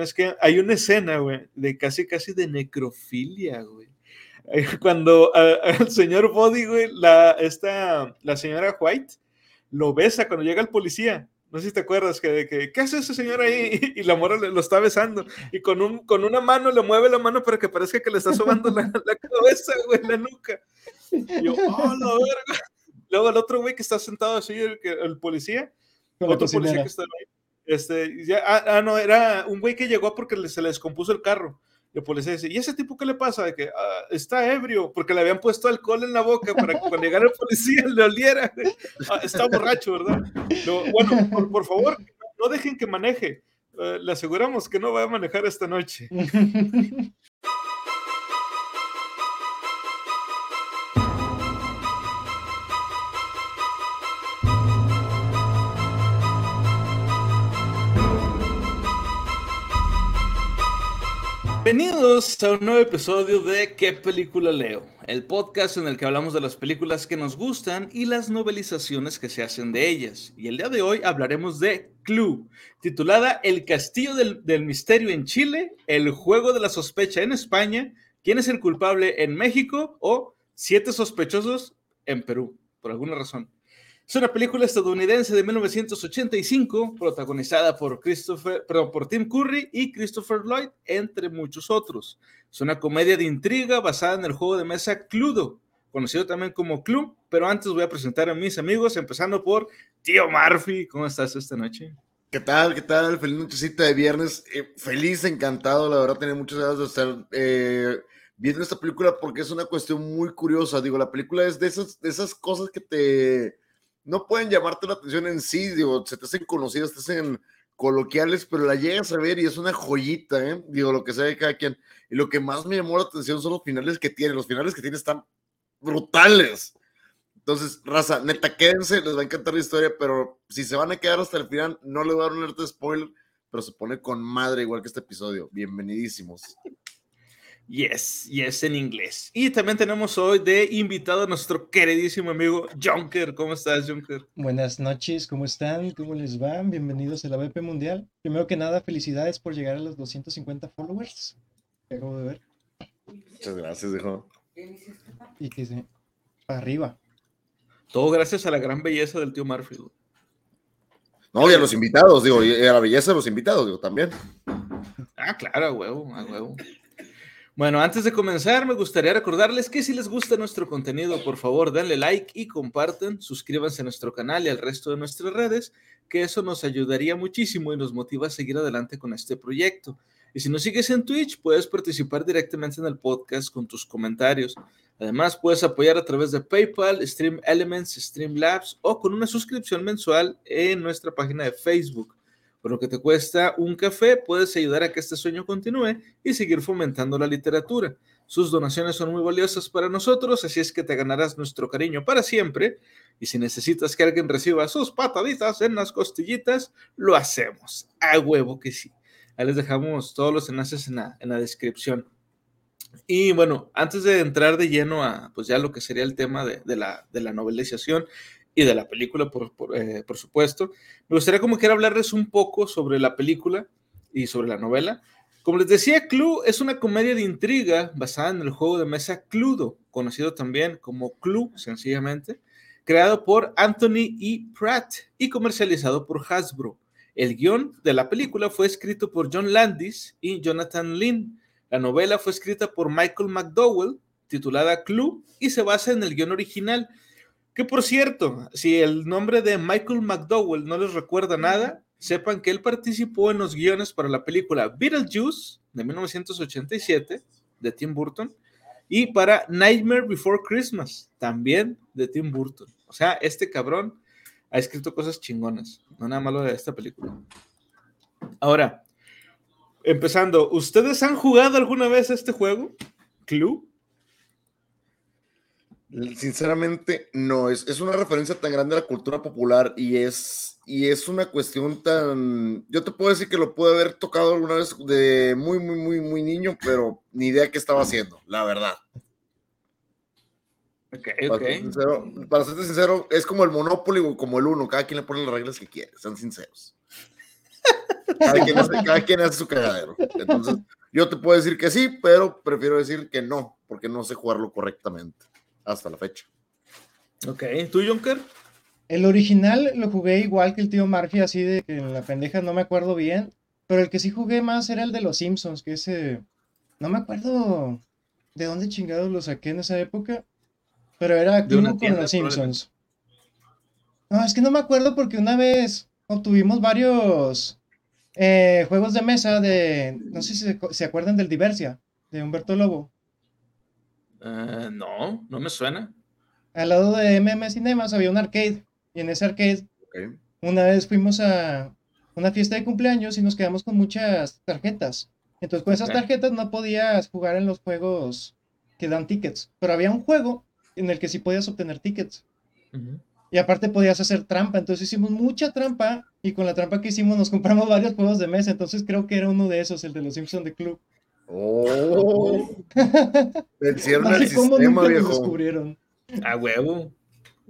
es que hay una escena, güey, de casi, casi de necrofilia, güey. Cuando al señor Body, güey, la, esta, la señora White lo besa cuando llega el policía. No sé si te acuerdas que, que ¿qué hace ese señor ahí? Y la mora lo está besando. Y con, un, con una mano le mueve la mano para que parezca que le está sobando la, la cabeza, güey, la nuca. Y yo, oh, la verga. Luego el otro güey que está sentado así, el, el policía, otro policía que está ahí. Este, ya, ah, ah, no, era un güey que llegó porque se le descompuso el carro. Y el policía dice, ¿y ese tipo qué le pasa? De que ah, está ebrio, porque le habían puesto alcohol en la boca para que cuando llegara el policía le oliera. Ah, está borracho, ¿verdad? bueno, por, favor, no dejen que maneje. Eh, le aseguramos que no va a manejar esta noche. Bienvenidos a un nuevo episodio de ¿Qué película leo? El podcast en el que hablamos de las películas que nos gustan y las novelizaciones que se hacen de ellas. Y el día de hoy hablaremos de Clue, titulada El castillo del, del misterio en Chile, El juego de la sospecha en España, ¿Quién es el culpable en México? o Siete sospechosos en Perú, por alguna razón. Es una película estadounidense de 1985, protagonizada por, Christopher, perdón, por Tim Curry y Christopher Lloyd, entre muchos otros. Es una comedia de intriga basada en el juego de mesa Cludo, conocido también como Club, pero antes voy a presentar a mis amigos, empezando por Tío Murphy. ¿Cómo estás esta noche? ¿Qué tal? ¿Qué tal? Feliz nochecita de viernes. Eh, feliz, encantado. La verdad, tenía muchas ganas de estar eh, viendo esta película porque es una cuestión muy curiosa. Digo, la película es de esas, de esas cosas que te no pueden llamarte la atención en sí, digo, se te hacen conocidas, te hacen coloquiales, pero la llegas a ver y es una joyita, ¿eh? Digo, lo que sea de cada quien. Y lo que más me llamó la atención son los finales que tiene. Los finales que tiene están brutales. Entonces, raza, neta, quédense, les va a encantar la historia, pero si se van a quedar hasta el final, no les voy a dar un spoiler, pero se pone con madre igual que este episodio. Bienvenidísimos. Yes, yes en inglés. Y también tenemos hoy de invitado a nuestro queridísimo amigo Junker. ¿Cómo estás, Junker? Buenas noches, ¿cómo están? ¿Cómo les va? Bienvenidos a la BP Mundial. Primero que nada, felicidades por llegar a los 250 followers. Que acabo de ver. Muchas gracias, hijo. Y que se. Para arriba. Todo gracias a la gran belleza del tío Murphy. No, y a los invitados, digo, y a la belleza de los invitados, digo, también. Ah, claro, a huevo, a huevo. Bueno, antes de comenzar, me gustaría recordarles que si les gusta nuestro contenido, por favor, denle like y compartan, suscríbanse a nuestro canal y al resto de nuestras redes, que eso nos ayudaría muchísimo y nos motiva a seguir adelante con este proyecto. Y si nos sigues en Twitch, puedes participar directamente en el podcast con tus comentarios. Además, puedes apoyar a través de PayPal, Stream Elements, Streamlabs o con una suscripción mensual en nuestra página de Facebook. Por lo que te cuesta un café, puedes ayudar a que este sueño continúe y seguir fomentando la literatura. Sus donaciones son muy valiosas para nosotros, así es que te ganarás nuestro cariño para siempre. Y si necesitas que alguien reciba sus pataditas en las costillitas, lo hacemos. A huevo que sí. Ahí les dejamos todos los enlaces en la, en la descripción. Y bueno, antes de entrar de lleno a pues ya lo que sería el tema de, de, la, de la novelización, y de la película, por, eh, por, supuesto. Me gustaría como quiera hablarles un poco sobre la película y sobre la novela. Como les decía, Clue es una comedia de intriga basada en el juego de mesa Cluedo, conocido también como Clue, sencillamente, creado por Anthony E. Pratt y comercializado por Hasbro. El guion de la película fue escrito por John Landis y Jonathan Lynn. La novela fue escrita por Michael McDowell, titulada Clue, y se basa en el guion original que por cierto, si el nombre de Michael McDowell no les recuerda nada, sepan que él participó en los guiones para la película Beetlejuice de 1987 de Tim Burton y para Nightmare Before Christmas también de Tim Burton. O sea, este cabrón ha escrito cosas chingonas, no nada malo de esta película. Ahora, empezando, ¿ustedes han jugado alguna vez este juego? Clue. Sinceramente, no, es, es, una referencia tan grande a la cultura popular y es, y es una cuestión tan... Yo te puedo decir que lo pude haber tocado alguna vez de muy, muy, muy, muy niño, pero ni idea qué estaba haciendo, la verdad. Okay, para, Ser sincero, para sincero, es como el Monopoly o como el Uno, cada quien le pone las reglas que quiere, sean sinceros. Cada quien, hace, su cagadero. Entonces, yo te puedo decir que sí, pero prefiero decir que no, porque no sé jugarlo correctamente hasta la fecha. Ok, ¿tú, Junker? El original lo jugué igual que el tío Murphy, así de que en la pendeja no me acuerdo bien, pero el que sí jugué más era el de los Simpsons, que ese... No me acuerdo de dónde chingados lo saqué en esa época, pero era Club con los Simpsons. No, es que no me acuerdo porque una vez obtuvimos varios eh, juegos de mesa de. No sé si se, acuerdan del Diversia, de Humberto Lobo. Eh, no, no me suena. Al lado de MM Cinemas había un arcade. Y en ese arcade, una vez fuimos a una fiesta de cumpleaños y nos quedamos con muchas tarjetas. Entonces, con esas tarjetas no podías jugar en los juegos que dan tickets. Pero había un juego en el que sí podías obtener tickets. Y aparte podías hacer trampa, entonces hicimos mucha trampa y con la trampa que hicimos nos compramos varios juegos de mesa, entonces creo que era uno de esos, el de los Simpsons de Club. Oh, vencieron el sistema, viejo. descubrieron. A huevo.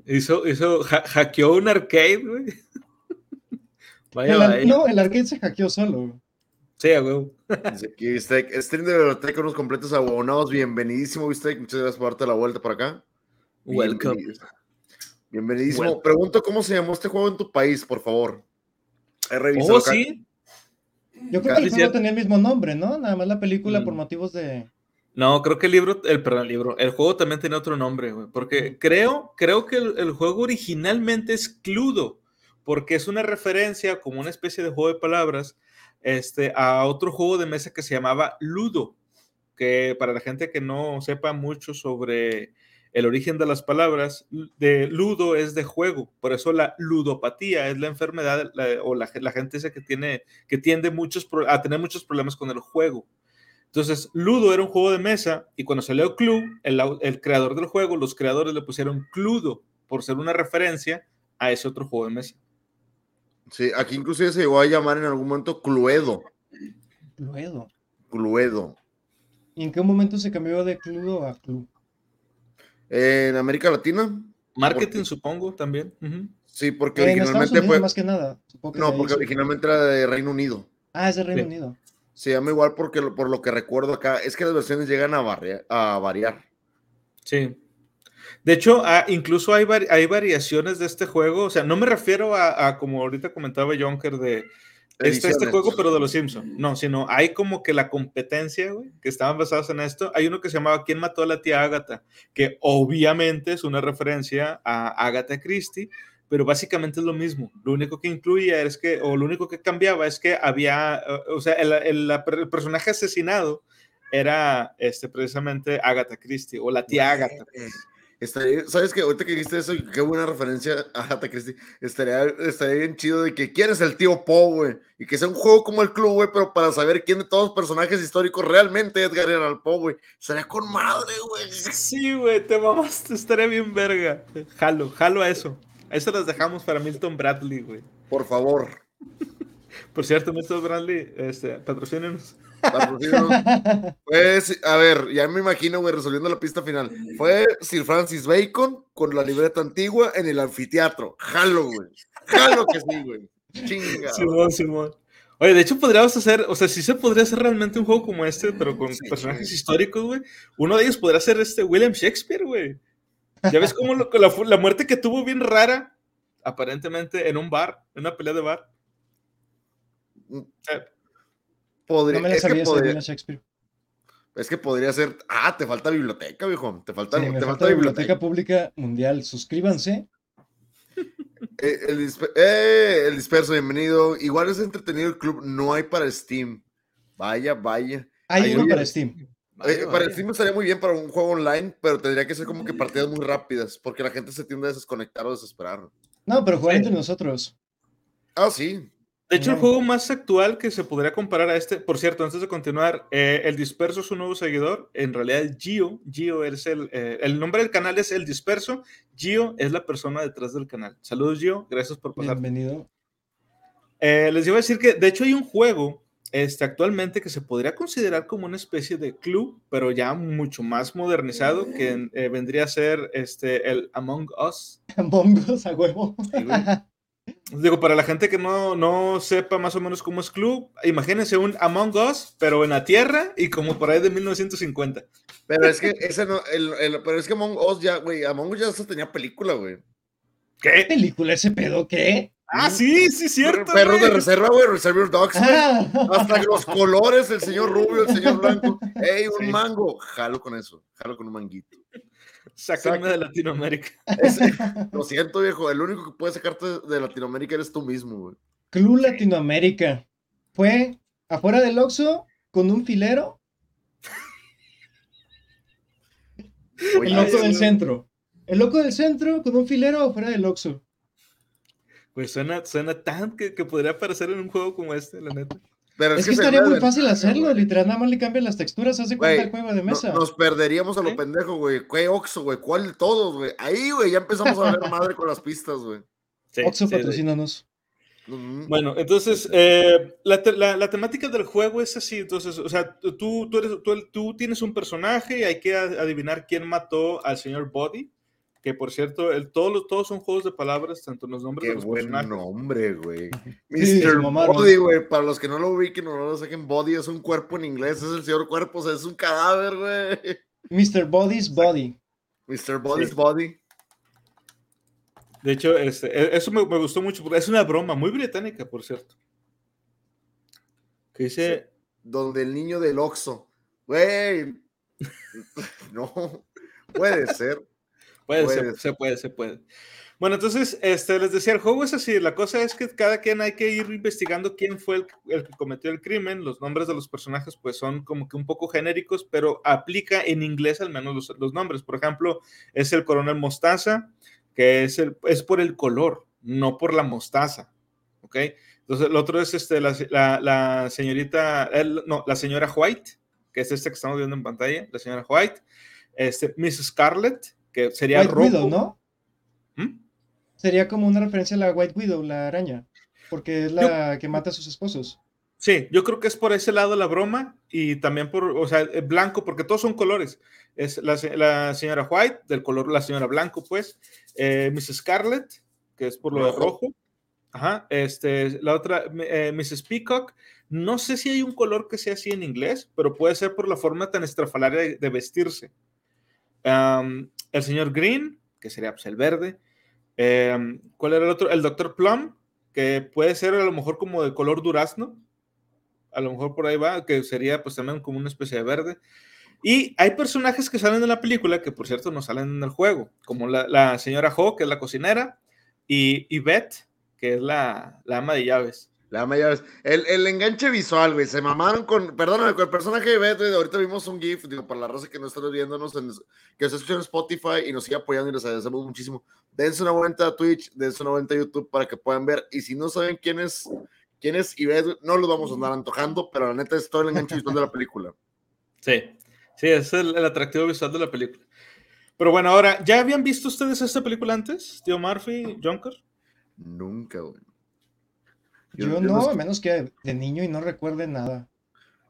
Hizo, hizo, hackeó un arcade, güey. Vaya, No, el arcade se hackeó solo. Sí, a huevo. Aquí, stream de biblioteca, unos completos abonados. Bienvenidísimo, viste. Muchas gracias por darte la vuelta por acá. Welcome. Bienvenidísimo. Pregunto cómo se llamó este juego en tu país, por favor. He revisado. Oh, sí. Yo creo que el juego tenía el mismo nombre, ¿no? Nada más la película por mm. motivos de. No, creo que el libro, el, perdón, el libro, el juego también tiene otro nombre, güey. Porque creo, creo que el, juego originalmente es Cludo, porque es una referencia, como una especie de juego de palabras, este, a otro juego de mesa que se llamaba Ludo, que para la gente que no sepa mucho sobre el origen de las palabras de ludo es de juego, por eso la ludopatía es la enfermedad o la, gente dice que tiene que tiende muchos a tener muchos problemas con el juego. Entonces, Ludo era un juego de mesa y cuando salió Club, el, el creador del juego, los creadores le pusieron Cludo por ser una referencia a ese otro juego de mesa. Sí, aquí inclusive se llegó a llamar en algún momento Cluedo. Cluedo. Cluedo. ¿Y en qué momento se cambió de Cludo a Club? En América Latina. Marketing, supongo, también. Sí, porque originalmente fue. Más que nada. no, porque originalmente era de Reino Unido. Ah, es de Reino Unido. Se llama igual porque por lo que recuerdo acá, es que las versiones llegan a, a variar. Sí. De hecho, ah, incluso hay, hay variaciones de este juego. O sea, no me refiero a, a como ahorita comentaba Jonker, de este, este juego, pero de los Simpsons. No, sino hay como que la competencia, güey, que estaban basados en esto. Hay uno que se llamaba ¿Quién mató a la tía Agatha? Que obviamente es una referencia a Agatha Christie, pero básicamente es lo mismo. Lo único que incluía es que, o lo único que cambiaba es que había, o sea, el, el, personaje asesinado era este, precisamente Agatha Christie o la tía Agatha. Pues. ¿Sabes qué? Ahorita que dijiste eso, qué buena referencia a Jata Christie. Estaría, estaría bien chido de que quién es el tío Po, güey. Y que sea un juego como el club, güey, pero para saber quién de todos los personajes históricos realmente Edgar el Po, güey. Estaría con madre, güey. Sí, güey, te mamaste, estaría bien verga. Jalo, jalo a eso. A eso las dejamos para Milton Bradley, güey. Por favor. Por cierto, Milton Bradley, este, patrocínenos. Pues, a ver, ya me imagino, güey, resolviendo la pista final. Fue Sir Francis Bacon con la libreta antigua en el anfiteatro. Jalo, güey. Jalo que sí, güey. Chinga. Simón, Simón. Oye, de hecho podríamos hacer, o sea, sí se podría hacer realmente un juego como este, pero con personajes históricos, güey. Uno de ellos podría ser este William Shakespeare, güey. Ya ves cómo la, la, muerte que tuvo bien rara, aparentemente en un bar, en una pelea de bar. Eh, Podría, no me es, que podría, Shakespeare. es que podría ser. Ah, te falta biblioteca, viejo. Te falta, te falta, biblioteca. Pública Mundial. Suscríbanse. Eh, el, eh, el, disperso, bienvenido. Igual es entretenido el club. No hay para Steam. Vaya, vaya. Hay, uno para Steam. Eh, para Steam estaría muy bien para un juego online, pero tendría que ser como que partidas muy rápidas, porque la gente se tiende a desconectar o desesperar. No, pero jugar entre nosotros. Ah, sí. De hecho, el juego más actual que se podría comparar a este, por cierto, antes de continuar, eh, el Disperso es un nuevo seguidor, en realidad es Gio, Gio es el, eh, el nombre del canal es El Disperso, Gio es la persona detrás del canal. Saludos Gio, gracias por pasar. Bienvenido. Eh, les iba a decir que, de hecho, hay un juego este, actualmente que se podría considerar como una especie de club, pero ya mucho más modernizado, que vendría a ser este, el Among Us. Among Us, a huevo. Digo, para la gente que no, no sepa más o menos cómo es Club, imagínense un Among Us, pero en la Tierra y como por ahí de 1950. Pero es que ese no, el, el, pero es que Among Us ya, güey, Among Us ya se tenía película, güey. ¿Qué película ese pedo? ¿Qué? Ah, sí, sí, cierto. Perros de reserva, güey, Reservoir Dogs, güey. Ah. Hasta los colores, el señor rubio, el señor blanco. ¡Ey, un mango! Jalo con eso, jalo con un manguito. Sácame de Latinoamérica. lo siento, viejo. El único que puede sacarte de Latinoamérica eres tú mismo, güey. Club Latinoamérica. Fue afuera del Oxxo con un filero. el loco del centro. El loco del centro con un filero afuera del Oxxo. Pues suena, suena tan que, que podría aparecer en un juego como este, la neta es, que, estaría muy fácil hacerlo, literal, nada más le cambian las texturas, hace cuenta el juego de mesa. nos perderíamos a lo pendejo, güey. ¿Qué Oxo, güey? ¿Cuál de todos, güey? Ahí, güey, ya empezamos a ver madre con las pistas, güey. Oxo, patrocínanos. Bueno, entonces, eh, la, la, temática del juego es así, entonces, o sea, tú, tú, eres, tú, tú tienes un personaje y hay que adivinar quién mató al señor Body que por cierto, el, todos, todos son juegos de palabras, tanto los nombres de los buen nombre, güey. Mr. Body, güey. Para los que no lo ubiquen o no lo saquen, Body es un cuerpo en inglés, es el señor cuerpo, o sea, es un cadáver, güey. Mr. Body's Body. Mr. Body's Body. De hecho, este, e, eso me, gustó mucho, porque es una broma muy británica, por cierto. Que dice... donde el niño del Oxo. Güey. no, puede ser. Puede, Se, puede, se puede. Bueno, entonces, este, les decía, el juego es así, la cosa es que cada quien hay que ir investigando quién fue el, que cometió el crimen, los nombres de los personajes pues son como que un poco genéricos, pero aplica en inglés al menos los, nombres. Por ejemplo, es el coronel Mostaza, que es, el, es por el color, no por la mostaza, ¿ok? Entonces, el otro es este, la, la, señorita, no, la señora White, que es esta que estamos viendo en pantalla, la señora White, este, Miss Scarlett, que sería White Widow, ¿no? ¿Mm? Sería como una referencia a la White Widow, la araña, porque es la que mata a sus esposos. Sí, yo creo que es por ese lado la broma y también por, o sea, blanco, porque todos son colores. Es la, señora White, del color, la señora Blanco, pues, eh, Miss Scarlett, que es por lo de rojo. Ajá, este, la otra, eh, Mrs. Peacock, no sé si hay un color que sea así en inglés, pero puede ser por la forma tan estrafalaria de, vestirse el señor Green, que sería pues, el verde. Em, ¿Cuál era el otro? El doctor Plum, que puede ser a lo mejor como de color durazno. A lo mejor por ahí va, que sería pues también como una especie de verde. Y hay personajes que salen de la película que por cierto no salen en el juego, como la, señora Ho, que es la cocinera, y, y Beth, que es la, la ama de llaves. La mayores. El, el enganche visual, güey. Se mamaron con. Perdóname, con el personaje de güey. Ahorita vimos un GIF, digo, para la raza que no está viéndonos, en, que está escuchando en Spotify y nos sigue apoyando y les agradecemos muchísimo. Dense una vuelta a Twitch, dense una vuelta a YouTube para que puedan ver. Y si no saben quién es, quién es Ivette, no lo vamos a andar antojando, pero la neta es todo el enganche visual de la película. Sí, sí, es el, el atractivo visual de la película. Pero bueno, ahora, ¿ya habían visto ustedes esta película antes? Tío Murphy, Junker. Nunca, güey. Yo, no, a menos que de niño y no recuerde nada.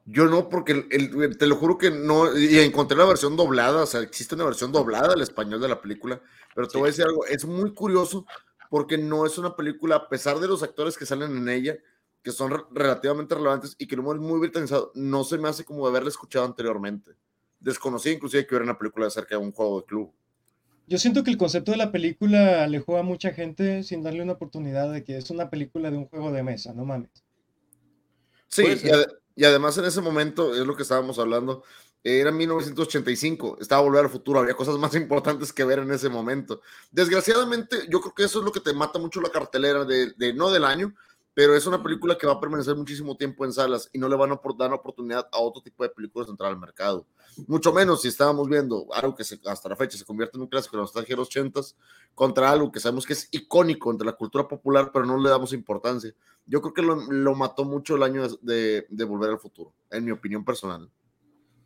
Yo no, porque el, te lo juro que no, y encontré la versión doblada, o sea, existe una versión doblada del español de la película, pero te voy a decir algo, es muy curioso porque no es una película, a pesar de los actores que salen en ella, que son relativamente relevantes y que lo hemos muy britanizado, no se me hace como de haberla escuchado anteriormente. Desconocí inclusive que hubiera una película acerca de un juego de club. Yo siento que el concepto de la película alejó a mucha gente sin darle una oportunidad de que es una película de un juego de mesa, no mames. Sí, y, además en ese momento, es lo que estábamos hablando, era 1985, estaba Volver al Futuro, había cosas más importantes que ver en ese momento. Desgraciadamente, yo creo que eso es lo que te mata mucho la cartelera de, de no del año, pero es una película que va a permanecer muchísimo tiempo en salas y no le van a dar oportunidad a otro tipo de películas de entrar al mercado. Mucho menos si estábamos viendo algo que hasta la fecha se convierte en un clásico de de los ochentas contra algo que sabemos que es icónico entre la cultura popular, pero no le damos importancia. Yo creo que lo, mató mucho el año de Volver al Futuro, en mi opinión personal.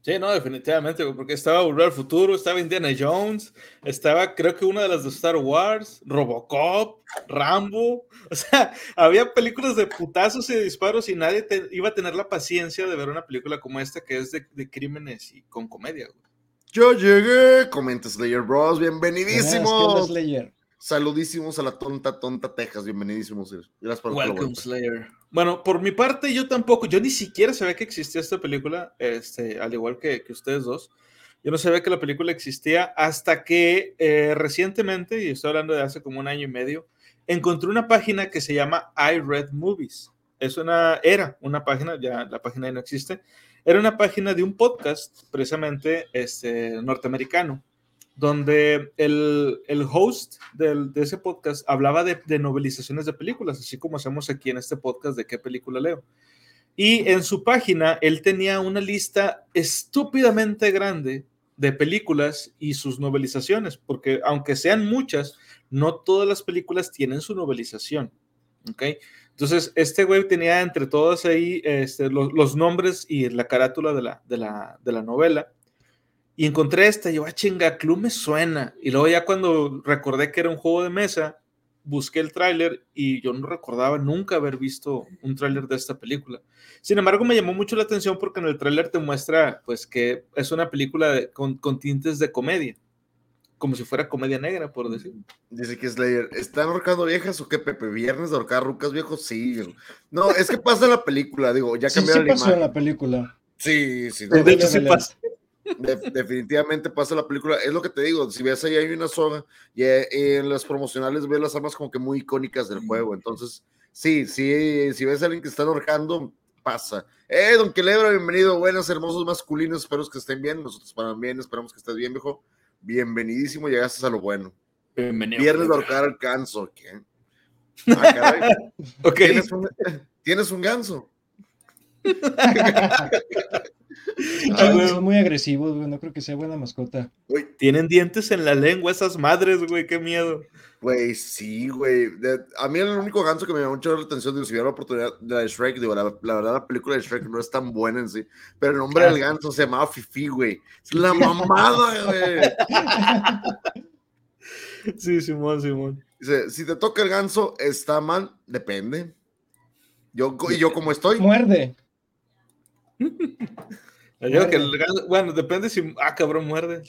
Sí, no, definitivamente, porque estaba Volver al Futuro, estaba Indiana Jones, estaba creo que una de las de Star Wars, Robocop, Rambo, o sea, había películas de putazos y de disparos y nadie iba a tener la paciencia de ver una película como esta que es de, crímenes y con comedia. Yo llegué, comenta Slayer Bros, bienvenidísimos. Saludísimos a la tonta, tonta Texas. Bienvenidísimos. Gracias por Welcome, Slayer. Bueno, por mi parte, yo tampoco, yo ni siquiera sabía que existía esta película, este, al igual que, que ustedes dos. Yo no sabía que la película existía hasta que eh, recientemente, y estoy hablando de hace como un año y medio, encontré una página que se llama I Read Movies. Es una, era una página, ya la página ya no existe, era una página de un podcast precisamente este, norteamericano, donde el, el host del, de ese podcast hablaba de, novelizaciones de películas, así como hacemos aquí en este podcast de qué película leo. Y en su página él tenía una lista estúpidamente grande de películas y sus novelizaciones, porque aunque sean muchas, no todas las películas tienen su novelización. ¿Ok? Entonces, este güey tenía entre todas ahí este, los, los, nombres y la carátula de la, de la, de la novela. Y encontré esta, y yo, ah, chinga, Club me suena. Y luego ya cuando recordé que era un juego de mesa, busqué el tráiler y yo no recordaba nunca haber visto un tráiler de esta película. Sin embargo, me llamó mucho la atención porque en el tráiler te muestra pues que es una película de, con, con tintes de comedia como si fuera comedia negra, por decir. Dice que Slayer, ¿están ahorcando viejas o qué, Pepe? ¿Viernes de ahorcar rucas viejos? Sí. No, es que pasa en la película, digo, ya cambiaron sí, sí pasó en la película. Sí, sí. De, de hecho, sí pasa. De, definitivamente pasa la película. Es lo que te digo, si ves ahí hay una soga y eh, en las promocionales ves las armas como que muy icónicas del juego. Entonces, sí, sí, si ves a alguien que está ahorcando, pasa. Eh, don Quelebra, bienvenido. Buenas, hermosos masculinos. Espero que estén bien. Nosotros también esperamos que estés bien, viejo bienvenidísimo, llegaste a lo bueno. Bienvenido. Viernes de ahorcar al ganso. ¿qué? Ah, okay. ¿Tienes, un, ¿Tienes un ganso? Ay, son muy agresivos, güey. No creo que sea buena mascota. Wey. Tienen dientes en la lengua esas madres, güey. Qué miedo. Güey, sí, güey. A mí el único ganso que me llamó mucho la atención, digo, si hubiera la oportunidad de la Shrek, digo, la, la, verdad la película de Shrek no es tan buena en sí, pero el nombre ah. del ganso se llamaba Fifi, güey. Es la mamada, güey. Sí, Simón, Simón. Dice, si te toca el ganso, ¿está mal? Depende. Yo, y yo como estoy. Muerde. Yo que el ganso, bueno, depende si, ah, cabrón, muerde.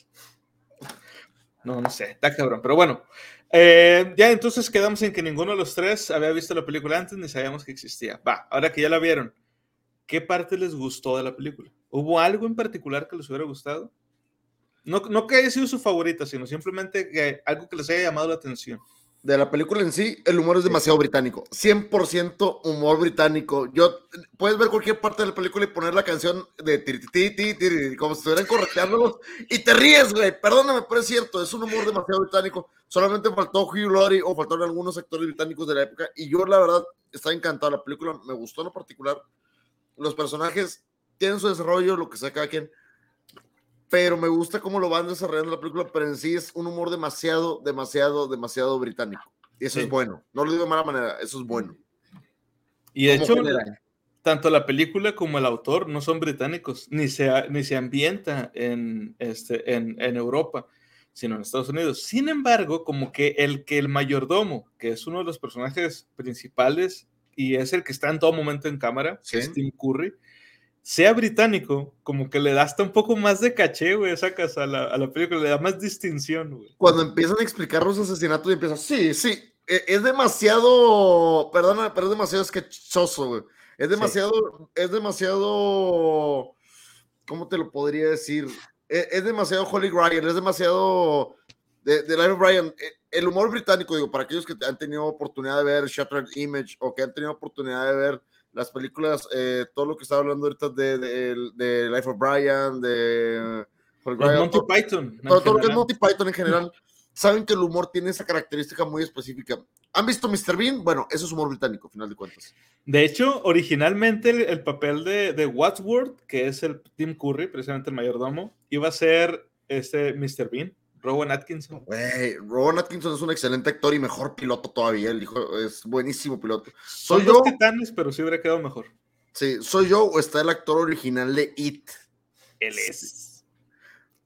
No, no sé, está cabrón, pero bueno. Eh, ya entonces quedamos en que ninguno de los tres había visto la película antes ni sabíamos que existía. Va, ahora que ya la vieron, ¿qué parte les gustó de la película? ¿Hubo algo en particular que les hubiera gustado? No, no que haya sido su favorita, sino simplemente que algo que les haya llamado la atención de la película en sí, el humor es demasiado británico. 100% humor británico. Yo, puedes ver cualquier parte de la película y poner la canción de tiri, como si estuvieran correteándolos y te ríes, güey. Perdóname, pero es cierto, es un humor demasiado británico. Solamente faltó Hugh Laurie o faltaron algunos actores británicos de la época y yo, la verdad, estaba encantado. La película me gustó en lo particular. Los personajes tienen su desarrollo, lo que sea cada quien pero me gusta cómo lo van desarrollando la película, pero en sí es un humor demasiado, demasiado, demasiado británico. Y eso sí. es bueno. No lo digo de mala manera, eso es bueno. Y de hecho, general. tanto la película como el autor no son británicos, ni se, ni se ambienta en, este, en, en Europa, sino en Estados Unidos. Sin embargo, como que el que el mayordomo, que es uno de los personajes principales y es el que está en todo momento en cámara, ¿Sí? es Tim Curry, sea británico, como que le da hasta un poco más de caché, güey, sacas a la, a la película, le da más distinción, güey. Cuando empiezan a explicar los asesinatos y empiezan, sí, sí, e, es demasiado, perdona, pero es demasiado sketchoso, güey. Es demasiado, sí. es demasiado, ¿cómo te lo podría decir? Es, es demasiado Holly Ryan, es demasiado de, de Larry Bryan. E, el humor británico, digo, para aquellos que han tenido oportunidad de ver Shattered Image o que han tenido oportunidad de ver las películas, eh, todo lo que estaba hablando ahorita de, de, de Life of Brian, de Monty Python. Todo, todo lo que es Monty Python en general, saben que el humor tiene esa característica muy específica. ¿Han visto Mr. Bean? Bueno, eso es humor británico, final de cuentas. De hecho, originalmente el, el papel de, de, Wadsworth, que es el Tim Curry, precisamente el mayordomo, iba a ser este Mr. Bean. Rowan Atkinson. Rowan Atkinson es un excelente actor y mejor piloto todavía. El hijo es buenísimo piloto. Soy Son yo. titanes, pero sí hubiera quedado mejor. Sí, soy yo o está el actor original de It. Él es.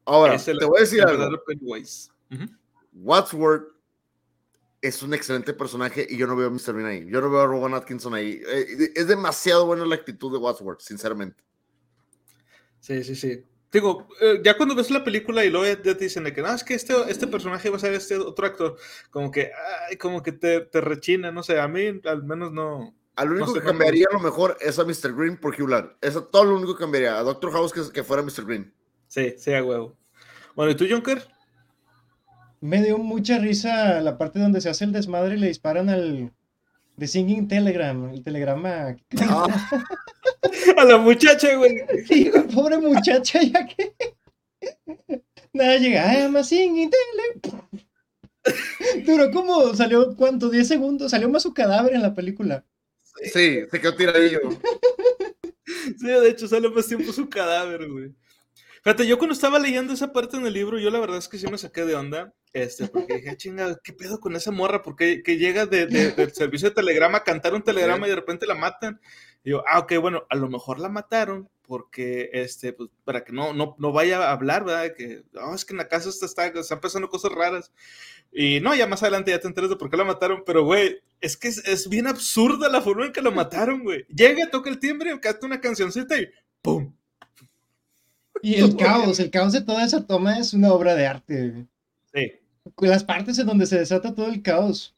Ahora, es el, te voy a decir algo. Uh -huh. Wadsworth es un excelente personaje y yo no veo a Mr. Bean ahí. Yo no veo a Rowan Atkinson ahí. Eh, es demasiado buena la actitud de Wadsworth, sinceramente. Sí, sí, sí. Digo, eh, ya cuando ves la película y luego ya te dicen que no, es que este, este personaje va a ser este otro actor, como que, ay, como que te, te rechina, no sé, a mí al menos no. Al único no que cambiaría a lo mejor es a Mr. Green por Hugh. Eso es todo lo único que cambiaría. A Doctor House que, que fuera Mr. Green. Sí, sí, a huevo. Bueno, ¿y tú, Junker? Me dio mucha risa la parte donde se hace el desmadre y le disparan al The Singing Telegram, el telegrama. Ah, A la muchacha, güey. Sí, güey, pobre muchacha, ya que. Nada, llega, I'm a singing telegram. Duró como, salió, ¿cuánto? 10 segundos, salió más su cadáver en la película. sí, se quedó tiradillo. Sí, de hecho, sale más tiempo su cadáver, güey. Fíjate, yo cuando estaba leyendo esa parte en el libro, yo la verdad es que sí me saqué de onda, este, porque dije, "Ah, chinga, ¿qué pedo con esa morra? Porque que llega de, de- del servicio de telegrama a cantar un telegrama y de repente la matan. Y yo, ah, ok, bueno, a lo mejor la mataron porque, este, pues, para que no, no, no vaya a hablar, ¿verdad? Que, "Oh, es que en la casa está, está, están pasando cosas raras. Y no, ya más adelante ya te enteras de por qué la mataron, pero, güey, es que es, es bien absurda la forma en que la mataron, güey. Llega, toca el timbre, canta una cancioncita y ¡pum! Y el caos, el caos de toda esa toma es una obra de arte. Sí. Las partes en donde se desata todo el caos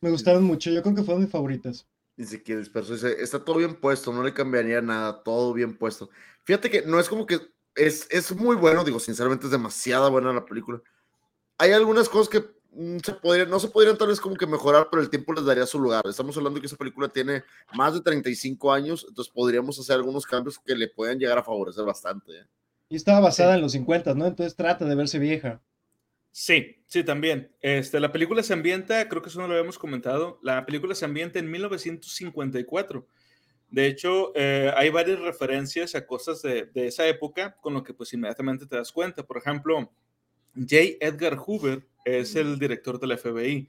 me gustaron mucho, yo creo que fueron mis favoritas. Dice que disperso. Dice, está todo bien puesto, no le cambiaría nada, todo bien puesto. Fíjate que no es como que es, es muy bueno, digo, sinceramente es demasiada buena la película. Hay algunas cosas que mm, se podrían, no se podrían tal vez como que mejorar, pero el tiempo les daría su lugar. Estamos hablando de que esa película tiene más de 35 años, entonces podríamos hacer algunos cambios que le puedan llegar a favorecer bastante. ¿eh? Y estaba basada en los 50, ¿no? Entonces trata de verse vieja. Sí, sí, también. Este, la película se ambienta, creo que eso no lo habíamos comentado, la película se ambienta en 1954. De hecho, eh, hay varias referencias a cosas de, de esa época, con lo que pues inmediatamente te das cuenta. Por ejemplo, J. Edgar Hoover es el director de la FBI.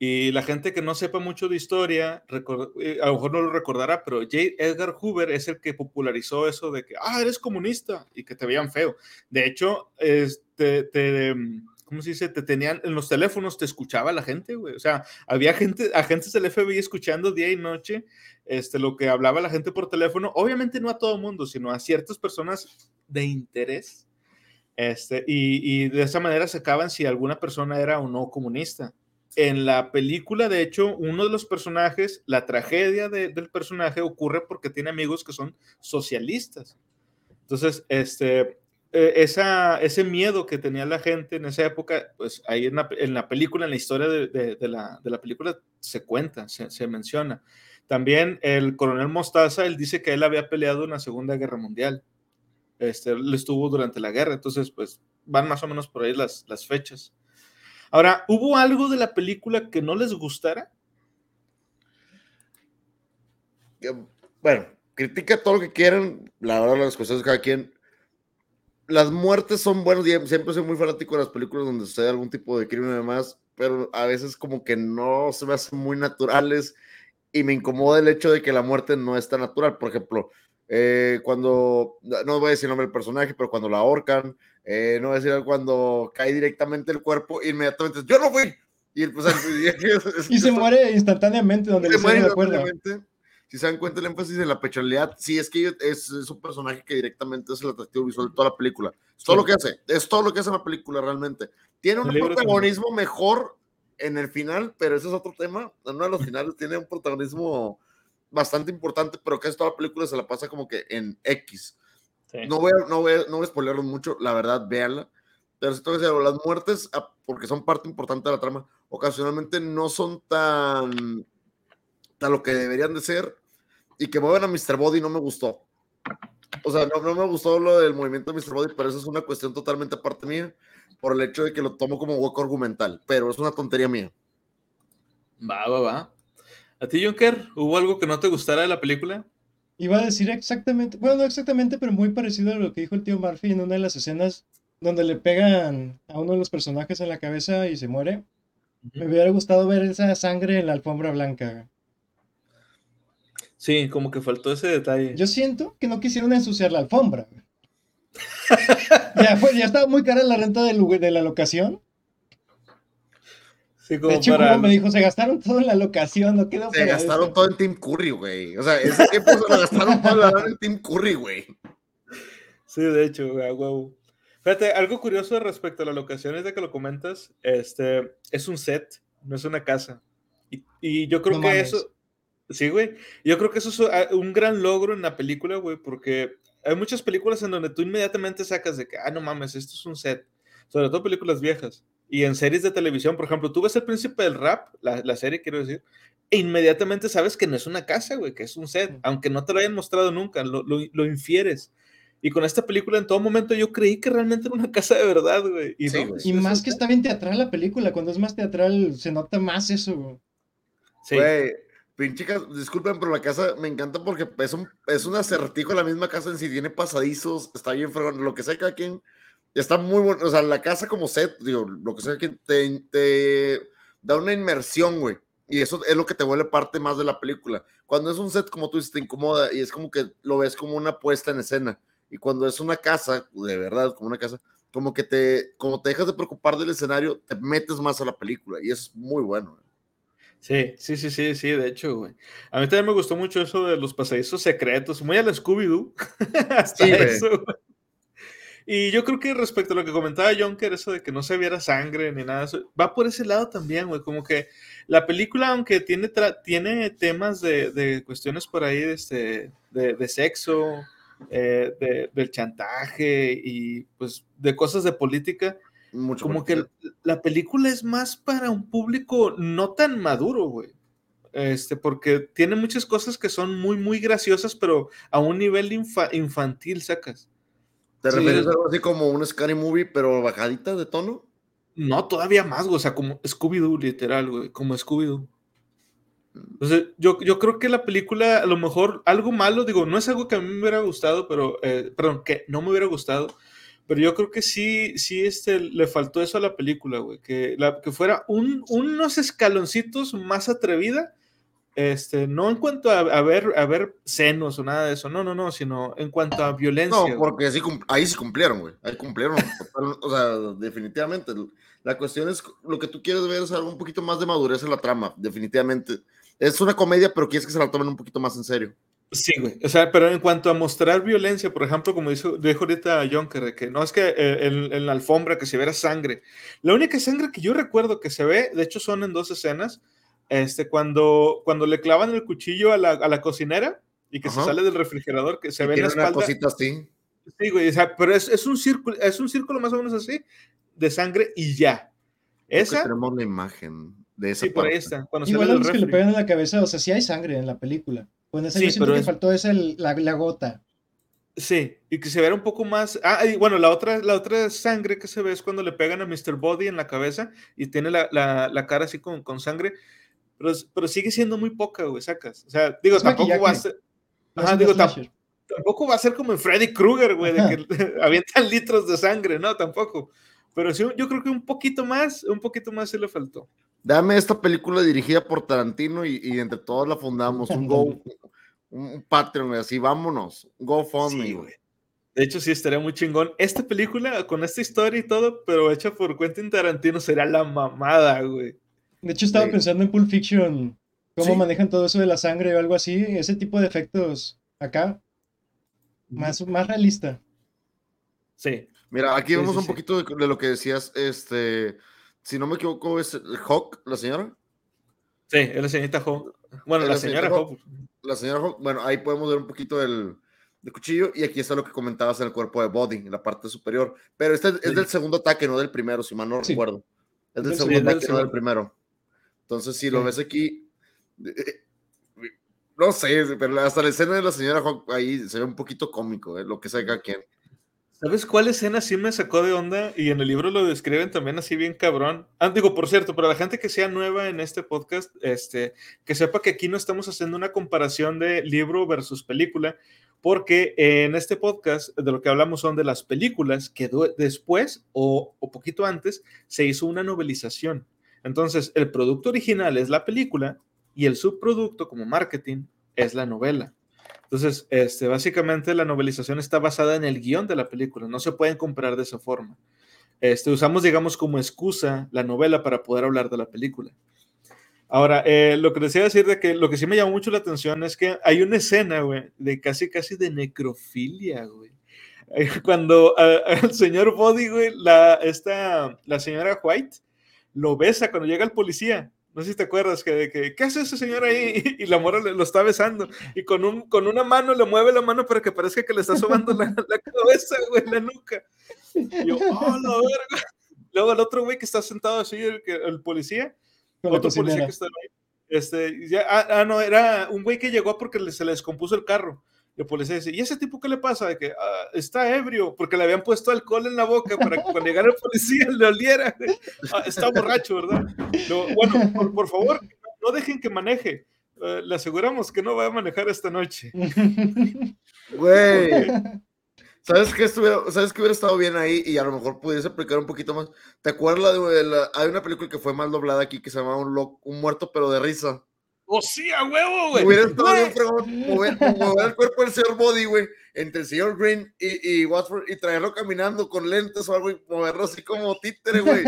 Y la gente que no sepa mucho de historia, eh, a lo mejor no lo recordará, pero J. Edgar Hoover es el que popularizó eso de que, ah, eres comunista y que te veían feo. De hecho, este, te, mm, ¿cómo se dice? Te tenían en los teléfonos, te escuchaba la gente, güey. O sea, había gente, agentes del FBI escuchando día y noche este, lo que hablaba la gente por teléfono. Obviamente no a todo mundo, sino a ciertas personas de interés. Este, y, y de esa manera sacaban si alguna persona era o no comunista. En la película, de hecho, uno de los personajes, la tragedia de- del personaje ocurre porque tiene amigos que son socialistas. Entonces, este, eh, ese miedo que tenía la gente en esa época, pues ahí en la, película, en la historia de, la, película, se cuenta, se, menciona. También el coronel Mostaza, él dice que él había peleado en la Segunda Guerra Mundial. Este, él estuvo durante la guerra, entonces, pues van más o menos por ahí las fechas. Ahora, ¿hubo algo de la película que no les gustara? Bueno, critica todo lo que quieran, la verdad, las cuestiones de cada quien. Las muertes son buenas, siempre soy muy fanático de las películas donde sucede algún tipo de crimen y demás, pero a veces como que no se me hacen muy naturales y me incomoda el hecho de que la muerte no es tan natural. Por ejemplo, eh, cuando, no voy a decir el nombre del personaje, pero cuando la ahorcan, eh, no voy a decir cuando cae directamente el cuerpo, inmediatamente, yo no fui. Y, pues, Y se muere instantáneamente donde se muere instantáneamente. Si se dan cuenta el énfasis en la personalidad, sí, es que es, es un personaje que directamente es el atractivo visual de toda la película. Es todo Sí. lo que hace, es todo lo que hace la película realmente. Tiene un protagonismo mejor en el final, pero ese es otro tema. En uno de los finales tiene un protagonismo bastante importante, pero casi toda la película se la pasa como que en X. Sí. No voy a, no voy a, no voy a spoilerlo mucho, la verdad, véanla. Pero si tengo que decir, las muertes, ah, porque son parte importante de la trama, ocasionalmente no son tan, tan lo que deberían de ser. Y que muevan a Mr. Body no me gustó. O sea, no, no me gustó lo del movimiento de Mr. Body, pero eso es una cuestión totalmente aparte mía, por el hecho de que lo tomo como hueco argumental. Pero es una tontería mía. Va, va, va. ¿A ti, Junker, hubo algo que no te gustara de la película? Iba a decir exactamente, bueno, no exactamente, pero muy parecido a lo que dijo el tío Murphy en una de las escenas donde le pegan a uno de los personajes en la cabeza y se muere. Me hubiera gustado ver esa sangre en la alfombra blanca. Sí, como que faltó ese detalle. Yo siento que no quisieron ensuciar la alfombra. ya, fue, ya estaba muy cara la renta lugar- de la locación. Sí, como De hecho, para- como me dijo, se gastaron todo en la locación, no quedó Se para gastaron esto". todo en Team Curry, güey. O sea, ese tiempo se lo gastaron lana en Team Curry, güey. Sí, de hecho, güey, huevo. Fíjate, algo curioso respecto a la locación es de que lo comentas, este, es un set, no es una casa. Y, y yo creo que eso, sí, güey, yo creo que eso es ah, un gran logro en la película, güey, porque hay muchas películas en donde tú inmediatamente sacas de que, ah, no mames, esto es un set, sobre todo películas viejas. Y en series de televisión, por ejemplo, tú ves El Príncipe del Rap, la, la serie, quiero decir, e inmediatamente sabes que no es una casa, güey, que es un set, aunque no te lo hayan mostrado nunca, lo, lo, lo infieres. Y con esta película en todo momento yo creí que realmente era una casa de verdad, güey. Y, sí, y más que está bien teatral la película, cuando es más teatral se nota más eso, güey. Sí. Güey, pinchicas, disculpen, pero la casa me encanta porque es un, es un acertijo la misma casa en sí, tiene pasadizos, está bien fregón, lo que sea cada quien, está muy bueno, o sea, la casa como set, digo, lo que sea que te, te da una inmersión, güey. Y eso es lo que te vuelve parte más de la película. Cuando es un set, como tú dices, te incomoda y es como que lo ves como una puesta en escena y cuando es una casa, de verdad, como una casa, como que te, como te dejas de preocupar del escenario, te metes más a la película y es muy bueno. Sí, sí, sí, sí, sí, de hecho, güey. A mí también me gustó mucho eso de los pasadizos secretos, muy a la Scooby-Doo. Hasta eso, Y yo creo que respecto a lo que comentaba Jonker, eso de que no se viera sangre ni nada, va por ese lado también, güey. Como que la película, aunque tiene, tiene temas de, de, cuestiones por ahí de, este, de, de sexo, eh, del chantaje y pues de cosas de política. Mucho como que la película es más para un público no tan maduro, güey. Este, porque tiene muchas cosas que son muy, muy graciosas, pero a un nivel infantil sacas. ¿Te refieres a algo así como un Scary Movie, pero bajadita de tono? No, todavía más, güey. O sea, como Scooby-Doo, literal, güey. Como Scooby-Doo. Entonces, yo, yo creo que la película, a lo mejor, algo malo, digo, no es algo que a mí me hubiera gustado, pero, eh, perdón, que no me hubiera gustado, pero yo creo que sí, sí, este, le faltó eso a la película, güey, que, la, que fuera un, unos escaloncitos más atrevida, este, no en cuanto a, a, ver, a ver senos o nada de eso, no, no, no, sino en cuanto a violencia. No, porque sí, ahí sí cumplieron, güey, ahí cumplieron, o sea, definitivamente. La cuestión es, lo que tú quieres ver es algo un poquito más de madurez en la trama, definitivamente es una comedia, pero quieres que se la tomen un poquito más en serio. Sí, güey. O sea, pero en cuanto a mostrar violencia, por ejemplo, como dijo, dijo ahorita Jonker, que no es que eh, en, la alfombra que se viera sangre. La única sangre que yo recuerdo que se ve, de hecho, son en dos escenas. Este, cuando, cuando le clavan el cuchillo a la, a la cocinera y que se sale del refrigerador, que se ve en la espalda. Una así. Sí, güey. O sea, pero es, es, un círculo, es un círculo más o menos así de sangre y ya. Esa. Tenemos la imagen de esa sí, por ahí está. Cuando Igual los que le pegan en la cabeza, o sea, sí hay sangre en la película. Pues en ese sí, pero que faltó es el, la, la, gota. Sí, y que se vea un poco más. Ah, y bueno, la otra, la otra sangre que se ve es cuando le pegan a Mr. Body en la cabeza y tiene la, la, la cara así con, con sangre. Pero, pero, sigue siendo muy poca, güey, sacas. O sea, digo, es tampoco maquillaje. va a ser. Ajá, digo, tampoco va a ser como en Freddy Krueger, güey, de que avientan litros de sangre, no, tampoco. Pero sí, yo creo que un poquito más, un poquito más se le faltó. Dame esta película dirigida por Tarantino y, y entre todos la fundamos. Un Go, un Patreon, así, vámonos. GoFundMe, sí, güey. De hecho, sí, estaría muy chingón. Esta película, con esta historia y todo, pero hecha por Quentin Tarantino, será la mamada, güey. De hecho, estaba pensando en Pulp Fiction, cómo sí. manejan todo eso de la sangre o algo así, ese tipo de efectos acá, más, más realista. Sí. Mira, aquí vemos un poquito de, de, lo que decías, este, si no me equivoco, es Hawk, la señora. Sí, es la señorita Hawk. Bueno, la, la, señora Hawk. Hawk. La señora Hawk, bueno, ahí podemos ver un poquito del, del, cuchillo y aquí está lo que comentabas en el cuerpo de Body, en la parte superior. Pero este sí. es del segundo ataque, no del primero, si mal no sí. recuerdo. Es del sí, segundo ataque, no del primero. Entonces, si lo ves aquí, no sé, pero hasta la escena de la señora Hawk ahí se ve un poquito cómico, ¿eh? lo que saca quien. ¿Sabes cuál escena sí me sacó de onda? Y en el libro lo describen también así bien cabrón. Ah, digo, por cierto, para la gente que sea nueva en este podcast, este, que sepa que aquí no estamos haciendo una comparación de libro versus película, porque en este podcast de lo que hablamos son de las películas que después o, o poquito antes se hizo una novelización. Entonces, el producto original es la película y el subproducto como marketing es la novela. Entonces, este, básicamente la novelización está basada en el guion de la película, no se pueden comprar de esa forma. Este, usamos, digamos, como excusa la novela para poder hablar de la película. Ahora, eh, lo que decía decir de que lo que sí me llamó mucho la atención es que hay una escena, güey, de casi, casi de necrofilia, güey. Cuando el señor Body, güey, la, esta, la señora White lo besa cuando llega el policía. No sé si te acuerdas que, que ¿qué hace ese señor ahí? Y la mora lo está besando. Y con, un, con una mano le mueve la mano para que parezca que le está sobando la, la cabeza, güey, la nuca. Y yo, oh, la verga. Luego el otro güey que está sentado así, el, el policía, otro policía que está ahí. Este, ya, ah, ah, no, era un güey que llegó porque se le descompuso el carro. El policía dice, ¿y ese tipo qué le pasa? De que ah, está ebrio, porque le habían puesto alcohol en la boca para que cuando llegara el policía le oliera. Ah, está borracho, ¿verdad? bueno, por, favor, no dejen que maneje. Eh, le aseguramos que no va a manejar esta noche. Güey. ¿Sabes qué, estuviera, ¿Sabes que hubiera estado bien ahí y a lo mejor pudiese aplicar un poquito más? ¿Te acuerdas de la, hay una película que fue mal doblada aquí que se llama Un, un muerto pero de risa? ¡Oh, sí, a huevo, güey! Hubiera estado bien mover, mover, el cuerpo del señor Body, güey, entre el señor Green y, y, Watford y traerlo caminando con lentes o algo y moverlo así como títere, güey.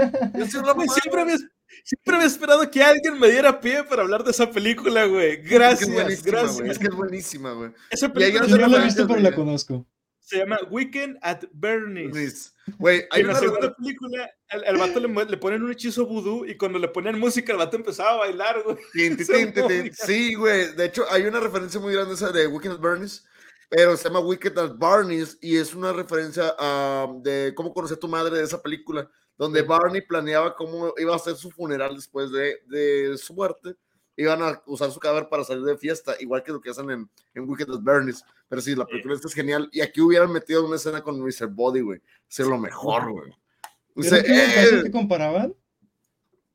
siempre, me, siempre me he esperado que alguien me diera pie para hablar de esa película, güey. Gracias, es gracias. Es que es buenísima, güey. Esa película yo no la he visto, pero la conozco se llama Weekend at Bernie's. Güey, hay en la segunda película, el, vato le, ponen un hechizo vudú y cuando le ponen música, el vato empezaba a bailar, güey. Sí, güey. De hecho, hay una referencia muy grande esa de Weekend at Bernie's, pero se llama Weekend at Barney's y es una referencia a, de cómo conocer a tu madre de esa película, donde Barney planeaba cómo iba a ser su funeral después de, de su muerte iban a usar su cadáver para salir de fiesta, igual que lo que hacen en, en Wicked at Bernie's. Pero sí, la película esta es genial. Y aquí hubieran metido una escena con Mr. Body, güey. Ser lo mejor, güey. Dice, eh, ¿Qué comparaban?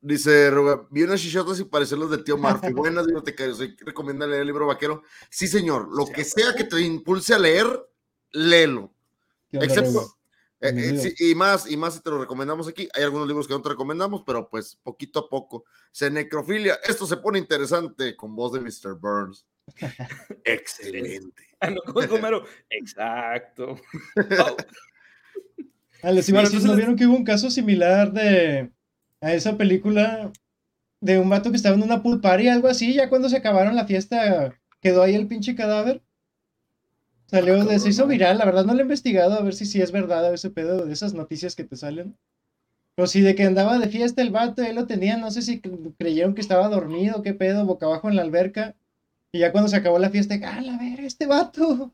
Dice, vi unas chichotas y parecen los del tío Murphy. Buenas bibliotecarios, recomienda leer el libro vaquero. Sí, señor, lo que sea que te impulse a leer, léelo. Excepto, eh, eh, y más, y más si te lo recomendamos aquí. Hay algunos libros que no te recomendamos, pero pues poquito a poco. Se necrofilia. Esto se pone interesante con voz de Mr. Burns. Excelente. Ah, Exacto. A los ¿no vieron que hubo un caso similar de a esa película de un vato que estaba en una pool party, algo así, ya cuando se acabaron la fiesta, quedó ahí el pinche cadáver? Salió, ah, se hizo viral, la verdad no lo he investigado a ver si sí es verdad ese pedo de esas noticias que te salen. Pero si de que andaba de fiesta el vato, él lo tenía, no sé si creyeron que estaba dormido, qué pedo, boca abajo en la alberca. Y ya cuando se acabó la fiesta, ¡ah, a ver, este vato!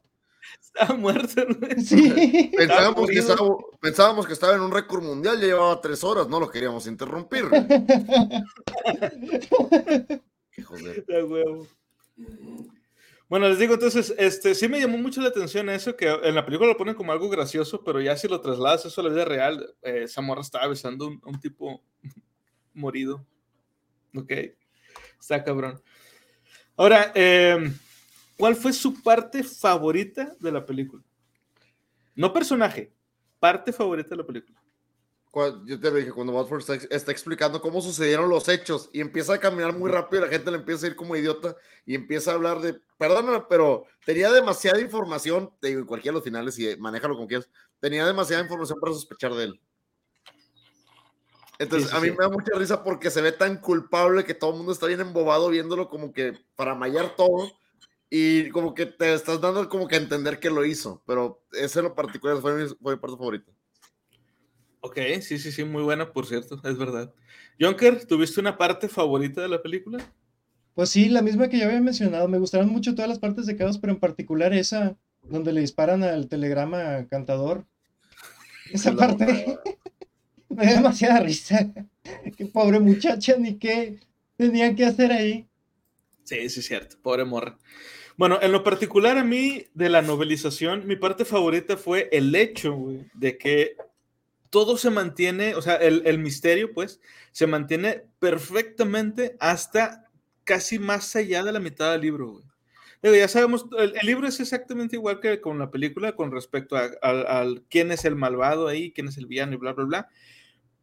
Estaba muerto, Sí. Pensábamos que, estaba, pensábamos que estaba en un récord mundial, ya llevaba tres horas, no lo queríamos interrumpir. Qué joder. huevo. Bueno, les digo, entonces, este, sí me llamó mucho la atención eso, que en la película lo ponen como algo gracioso, pero ya si lo trasladas eso a la vida real, eh, esa morra estaba besando a un, tipo morido. Ok, está cabrón. Ahora, em, ¿cuál fue su parte favorita de la película? No personaje, parte favorita de la película yo te dije, cuando Watford está, explicando cómo sucedieron los hechos y empieza a caminar muy rápido y la gente le empieza a ir como idiota y empieza a hablar de, perdóname, pero tenía demasiada información, te digo, en cualquiera de los finales y manéjalo como quieras, tenía demasiada información para sospechar de él. Entonces, a mí me da mucha risa porque se ve tan culpable que todo el mundo está bien embobado viéndolo como que para mallar todo y como que te estás dando como que a entender que lo hizo, pero ese en lo particular fue mi, fue mi parte favorita. Ok, sí, sí, sí, muy buena, por cierto, es verdad. Jonker, ¿tuviste una parte favorita de la película? Pues sí, la misma que ya había mencionado. Me gustaron mucho todas las partes de Caos, pero en particular esa donde le disparan al telegrama cantador. Esa parte me da demasiada risa. Qué pobre muchacha, ni qué tenían que hacer ahí. Sí, sí, es cierto. Pobre morra. Bueno, en lo particular a mí de la novelización, mi parte favorita fue el hecho de que todo se mantiene, o sea, el, misterio, pues, se mantiene perfectamente hasta casi más allá de la mitad del libro, güey. ya sabemos, el, libro es exactamente igual que con la película con respecto a, quién es el malvado ahí, quién es el villano y bla, bla, bla.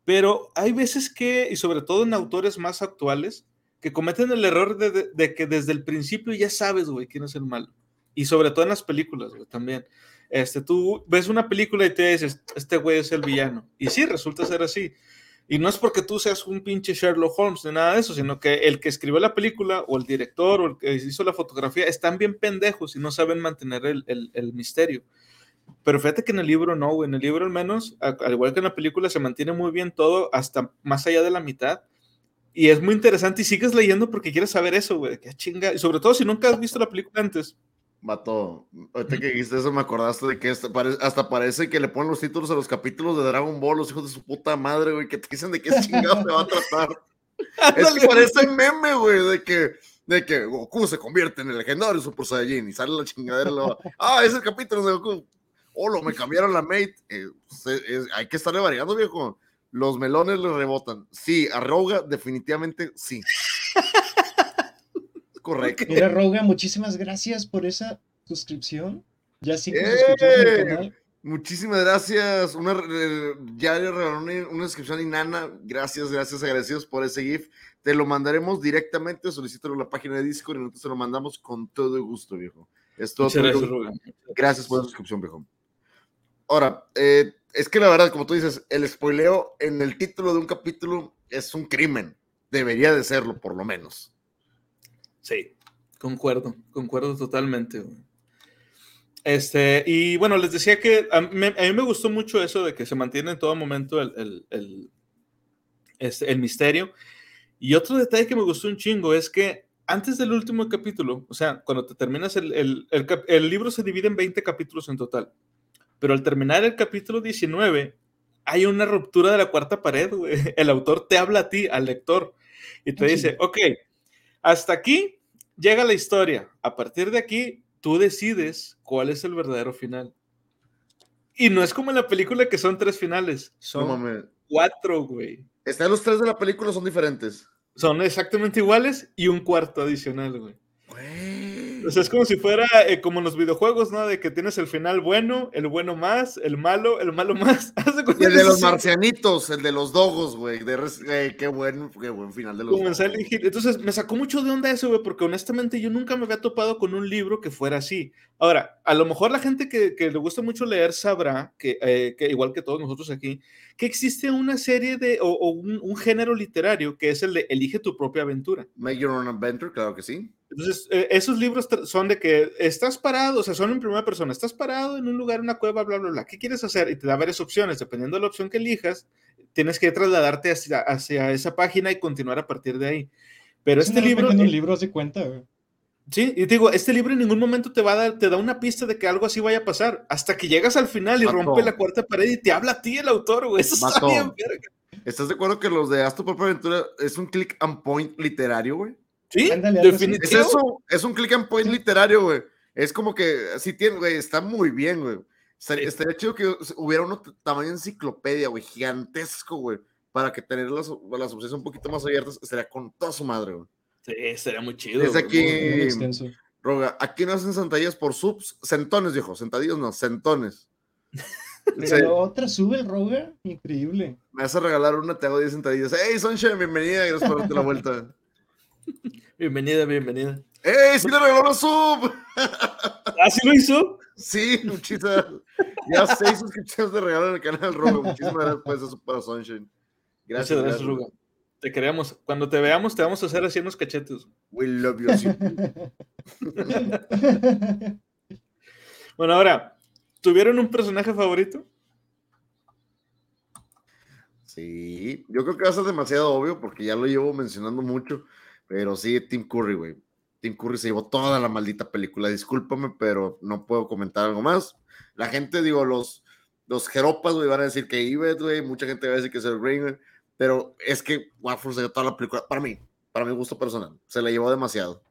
Pero hay veces que, y sobre todo en autores más actuales, que cometen el error de, de que desde el principio ya sabes, güey, quién es el malo. Y sobre todo en las películas, güey, también. Este, tú ves una película y te dices, este güey es el villano. Y sí, resulta ser así. Y no es porque tú seas un pinche Sherlock Holmes ni nada de eso, sino que el que escribió la película o el director o el que hizo la fotografía están bien pendejos y no saben mantener el, el, misterio. Pero fíjate que en el libro no, güey. En el libro al menos, al igual que en la película, se mantiene muy bien todo hasta más allá de la mitad. Y es muy interesante y sigues leyendo porque quieres saber eso, güey. Qué chinga. Y sobre todo si nunca has visto la película antes. Mato, ahorita que dijiste eso me acordaste de que hasta parece que le ponen los títulos a los capítulos de Dragon Ball, los hijos de su puta madre, güey, que te dicen de qué chingado te va a tratar. es que parece meme, güey, de que, de que Goku se convierte en el legendario Super Saiyajin y sale la chingadera. Lo, ah, es el capítulo de Goku. Oh, lo me cambiaron la mate. Eh, hay que estarle variando, viejo. Los melones le rebotan. Sí, a Roga, definitivamente sí. Correcto. Mira, Roga, muchísimas gracias por esa suscripción. Ya sí ¡Eh! Muchísimas gracias. Una, ya le regalaron una, suscripción inana. Gracias, gracias, agradecidos por ese GIF. Te lo mandaremos directamente. Solicítalo en la página de Discord y nosotros te lo mandamos con todo gusto, viejo. Es todo. Gracias, gracias por la suscripción, viejo. Ahora, eh, es que la verdad, como tú dices, el spoileo en el título de un capítulo es un crimen. Debería de serlo, por lo menos. Sí, concuerdo, concuerdo totalmente. Este, y bueno, les decía que a mí, me gustó mucho eso de que se mantiene en todo momento el, el, este, el, misterio. Y otro detalle que me gustó un chingo es que antes del último capítulo, o sea, cuando te terminas el, el libro se divide en 20 capítulos en total. Pero al terminar el capítulo 19, hay una ruptura de la cuarta pared, güey. El autor te habla a ti, al lector, y te dice, ok, hasta aquí llega la historia. A partir de aquí, tú decides cuál es el verdadero final. Y no es como en la película que son tres finales, son cuatro, güey. Están los tres de la película, son diferentes. Son exactamente iguales y un cuarto adicional, güey. O sea, es como si fuera eh, como en los videojuegos, ¿no? De que tienes el final bueno, el bueno más, el malo, el malo más. el de los marcianitos, el de los dogos, güey. Eh, qué, buen, qué buen final de los como Entonces, me sacó mucho de onda eso, güey, porque honestamente yo nunca me había topado con un libro que fuera así. Ahora, a lo mejor la gente que, que le gusta mucho leer sabrá, que, eh, que, igual que todos nosotros aquí, que existe una serie de, o, un, un, género literario que es el de Elige tu propia aventura. Make your own adventure, claro que sí. Entonces, eh, esos libros son de que estás parado, o sea, son en primera persona, estás parado en un lugar, en una cueva, bla, bla, bla. ¿Qué quieres hacer? Y te da varias opciones. Dependiendo de la opción que elijas, tienes que trasladarte hacia, hacia esa página y continuar a partir de ahí. Pero este libro. En un libro se cuenta, Sí, y te digo, este libro en ningún momento te va a dar, te da una pista de que algo así vaya a pasar, hasta que llegas al final y rompe la cuarta pared y te habla a ti el autor, güey. Eso está bien, verga. ¿Estás de acuerdo que los de Astro por Aventura es un click and point literario, güey? Sí, definitivamente. Es eso, es un click and point literario, güey. Es como que, sí tiene, güey, está muy bien, güey. Estaría, chido que hubiera uno tamaño enciclopedia, güey, gigantesco, güey, para que tener las, las opciones un poquito más abiertas, estaría con toda su madre, güey. Sí, sería muy chido. Es aquí, Roga, aquí no hacen sentadillas por subs, centones, dijo, sentadillas no, centones. Pero otra sube el Roga, increíble. Me vas a regalar una, te hago 10 sentadillas. Hey, Sunshine, bienvenida, gracias por darte la vuelta. Bienvenida, bienvenida. ¡Ey! ¡Sí le regaló una sub! ¿Ah, sí lo hizo? Sí, muchísimas. Ya seis suscripciones de regalo en el canal Roga. Muchísimas gracias por eso para Sunshine. Gracias. Te queremos. Cuando te veamos, te vamos a hacer así unos cachetes. We love you. bueno, ahora, ¿tuvieron un personaje favorito? Sí, yo creo que va a ser demasiado obvio porque ya lo llevo mencionando mucho. Pero sí, Tim Curry, güey. Tim Curry se llevó toda la maldita película. Discúlpame, pero no puedo comentar algo más. La gente, digo, los, los jeropas, güey, van a decir que Ivet, güey. Mucha gente va a decir que es el Ring, Pero es que Warford se llevó toda la película. Para mí, para mi gusto personal. Se la llevó demasiado.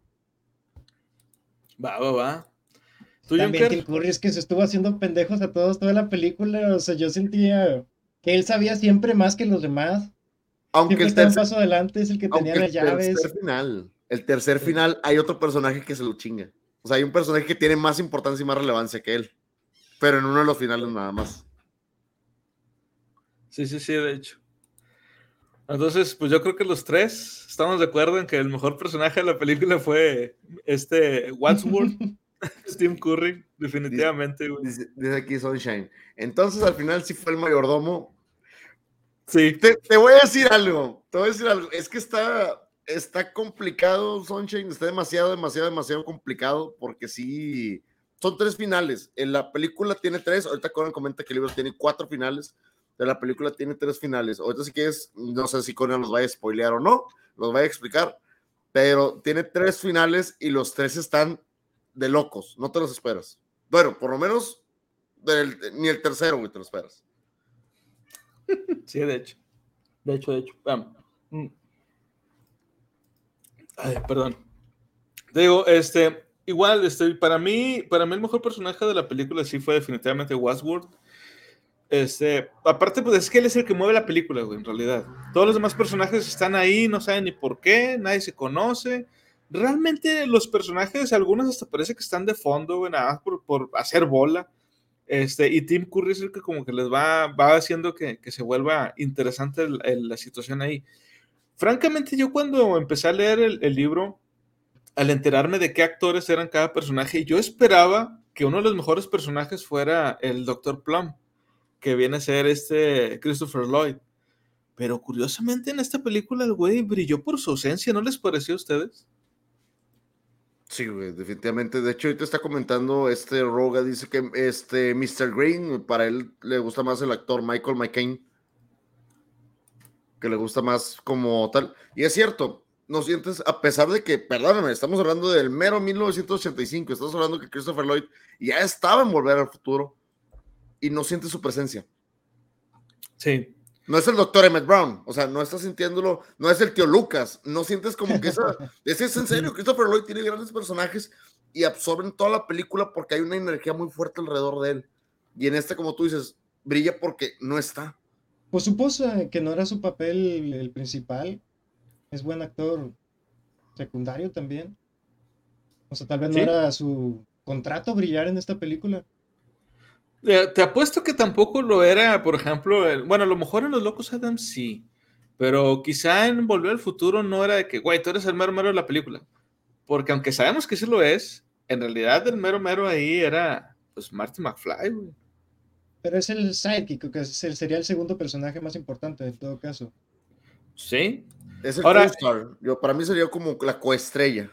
Va, va, va. ¿Tú, También Tim Curry es que se estuvo haciendo pendejos a todos toda la película. O sea, yo sentía que él sabía siempre más que los demás. Aunque el tercer, paso adelante es el que tenía las llaves. El tercer final, el tercer final hay otro personaje que se lo chinga. O sea, hay un personaje que tiene más importancia y más relevancia que él. Pero en uno de los finales nada más. Sí, sí, sí, de hecho. Entonces, pues yo creo que los tres estamos de acuerdo en que el mejor personaje de la película fue este Wadsworth, Steve Curry, definitivamente. Dice, dice, aquí Sunshine. Entonces, al final sí fue el mayordomo Sí. Te, voy a decir algo. Te voy a decir algo. Es que está, está complicado, Sunshine. Está demasiado, demasiado, demasiado complicado. Porque sí. son tres finales. En la película tiene tres, ahorita Conan comenta que el libro tiene cuatro finales, de la película tiene tres finales. Ahorita sí que es, no sé si Conan los vaya a spoilear o no, los vaya a explicar, pero tiene tres finales y los tres están de locos, no te los esperas. Bueno, por lo menos ni el tercero, güey, te lo esperas. Sí, de hecho. De hecho, de hecho. Ay, perdón. Digo, este, igual, este, para mí, para mí el mejor personaje de la película sí fue definitivamente Wasworth. Este, aparte, pues es que él es el que mueve la película, güey, en realidad. Todos los demás personajes están ahí, no saben ni por qué, nadie se conoce. Realmente los personajes, algunos hasta parece que están de fondo, güey, nada más por, por hacer bola. Este, y Tim Curry es el que como que les va, va haciendo que, que se vuelva interesante la situación ahí. Francamente, yo cuando empecé a leer el, el, libro, al enterarme de qué actores eran cada personaje, yo esperaba que uno de los mejores personajes fuera el Dr. Plum, que viene a ser este Christopher Lloyd. Pero curiosamente en esta película el güey brilló por su ausencia, ¿no les pareció a ustedes? Sí, güey, definitivamente. De hecho, ahorita está comentando este Roga, dice que este Mr. Green, para él le gusta más el actor Michael McCain, que le gusta más como tal. Y es cierto, no sientes, a pesar de que, perdóname, estamos hablando del mero 1985, estamos hablando que Christopher Lloyd ya estaba en Volver al Futuro y no sientes su presencia. Sí, no es el doctor Emmett Brown, o sea, no estás sintiéndolo, no es el tío Lucas, no sientes como que esa, ese es en serio, Christopher Lloyd tiene grandes personajes y absorben toda la película porque hay una energía muy fuerte alrededor de él. Y en este, como tú dices, brilla porque no está. Pues supuso que no era su papel el principal, es buen actor secundario también. O sea, tal vez no era su contrato brillar en esta película. Te apuesto que tampoco lo era, por ejemplo, bueno, a lo mejor en Los Locos Adams sí, pero quizá en Volver al Futuro no era de que, güey, tú eres el mero mero de la película. Porque aunque sabemos que sí lo es, en realidad el mero mero ahí era, pues, Marty McFly, güey. Pero es el sidekick, que sería el segundo personaje más importante en todo caso. Sí. Es el Ahora, Yo, para mí sería como la coestrella.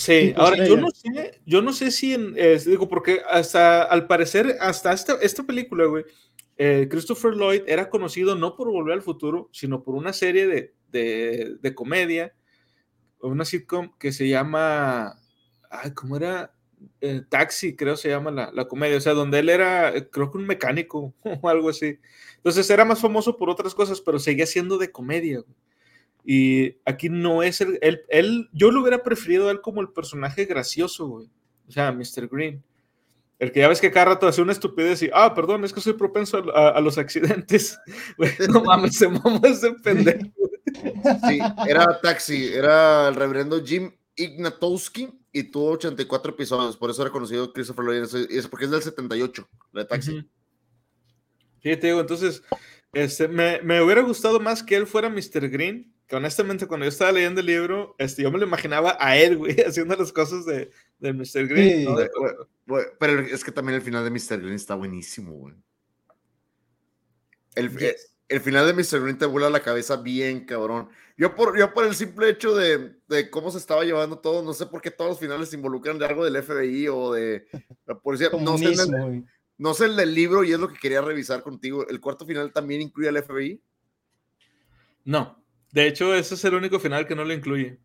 Sí, ahora yo no sé, yo no sé si en, digo, porque hasta al parecer, hasta esta, esta película, güey, eh, Christopher Lloyd era conocido no por Volver al Futuro, sino por una serie de, de, de comedia, una sitcom que se llama, ay, ¿cómo era? Eh, Taxi, creo se llama la, la, comedia, o sea, donde él era, creo que un mecánico o algo así. Entonces era más famoso por otras cosas, pero seguía siendo de comedia. Güey. Y aquí no es el, él, él, yo lo hubiera preferido a él como el personaje gracioso, güey. O sea, Mr. Green. El que ya ves que cada rato hace una estupidez y, ah, perdón, es que soy propenso a, a, los accidentes. no mames, se mamó ese pendejo. Sí, era Taxi, era el reverendo Jim Ignatowski y tuvo 84 episodios, por eso era conocido Christopher Lloyd, y es porque es del 78, de Taxi. Uh -huh. Sí, te digo, entonces, este, me, me hubiera gustado más que él fuera Mr. Green, que honestamente cuando yo estaba leyendo el libro, este, yo me lo imaginaba a él, güey, haciendo las cosas de, de Mr. Green. Sí. ¿no? De, güey, pero es que también el final de Mr. Green está buenísimo, güey. El, yes. el, final de Mr. Green te vuela la cabeza bien, cabrón. Yo por, yo por el simple hecho de, de, cómo se estaba llevando todo, no sé por qué todos los finales se involucran de algo del FBI o de la policía. No sé, el, no sé el del libro y es lo que quería revisar contigo. ¿El cuarto final también incluye al FBI? No, de hecho, ese es el único final que no lo incluye.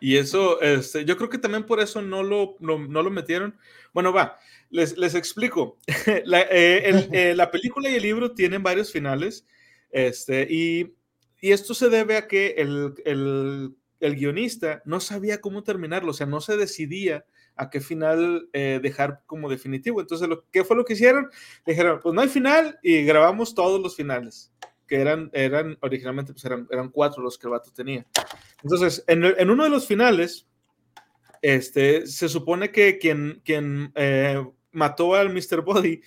Y eso, este, yo creo que también por eso no lo, no, no lo metieron. Bueno, va, les, les explico. la, eh, el, eh, la, película y el libro tienen varios finales. Este, y, y esto se debe a que el, el, el, guionista no sabía cómo terminarlo, o sea, no se decidía a qué final eh, dejar como definitivo. Entonces, lo, ¿qué fue lo que hicieron? Dijeron, pues no hay final y grabamos todos los finales que eran, eran originalmente pues eran, eran cuatro los que el vato tenía. Entonces, en, uno de los finales, este, se supone que quien, quien eh, mató al Mr. Body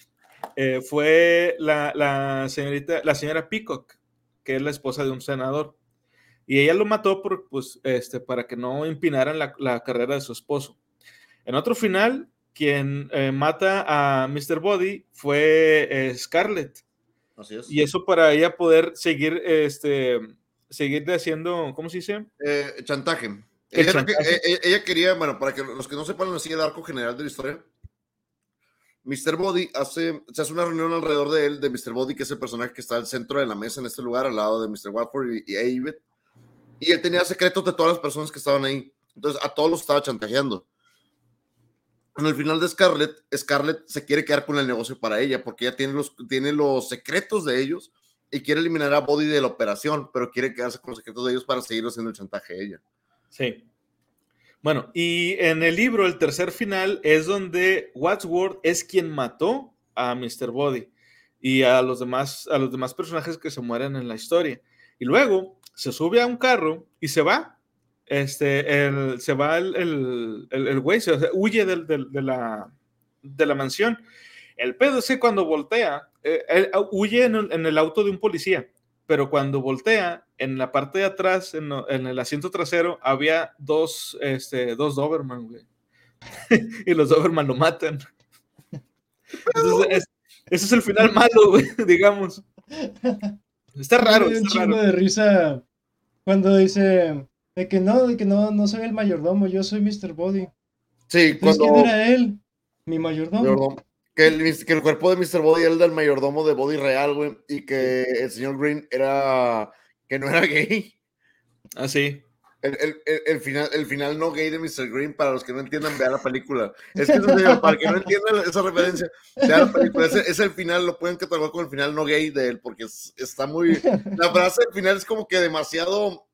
eh, fue la, la, señorita, la señora Peacock, que es la esposa de un senador. Y ella lo mató por, pues, este, para que no impinaran la, la carrera de su esposo. En otro final, quien eh, mata a Mr. Body fue Scarlett. Así es. Y eso para ella poder seguir, este, seguir haciendo, ¿cómo se dice? Eh, chantaje. Ella, chantaje. Ella, ella, quería, bueno, para que los que no sepan, sigue el arco general de la historia. Mr. Body hace, se hace una reunión alrededor de él, de Mr. Body, que es el personaje que está al centro de la mesa en este lugar, al lado de Mr. Watford y, y Avid. Y él tenía secretos de todas las personas que estaban ahí. Entonces, a todos los estaba chantajeando. En el final de Scarlett, Scarlett se quiere quedar con el negocio para ella, porque ella tiene los, tiene los secretos de ellos y quiere eliminar a Body de la operación, pero quiere quedarse con los secretos de ellos para seguir haciendo el chantaje a ella. Sí. Bueno, y en el libro, el tercer final es donde Wadsworth es quien mató a Mr. Body y a los demás, a los demás personajes que se mueren en la historia. Y luego se sube a un carro y se va. Este, el, se va el, el, el, güey, se, huye del, del, de, la, de la mansión. El pedo es que cuando voltea, eh, él huye en el, en el, auto de un policía, pero cuando voltea, en la parte de atrás, en, en el asiento trasero, había dos, este, dos Doberman, güey. y los Doberman lo matan. Entonces, es, ese es el final malo, güey, digamos. Está raro. un chingo de risa cuando dice de que no, de que no, no soy el mayordomo, yo soy Mr. Body. Sí, cuando... ¿quién era él? Mi mayordomo. mayordomo. Que, el, que el, cuerpo de Mr. Body era el del mayordomo de Body real, güey, y que el señor Green era, que no era gay. Ah, sí. El, el, el, final, el final no gay de Mr. Green, para los que no entiendan, vean la película. Es que para que no entiendan esa referencia, vean la película. Ese es el final, lo pueden catalogar con el final no gay de él, porque es, está muy. La frase del final es como que demasiado.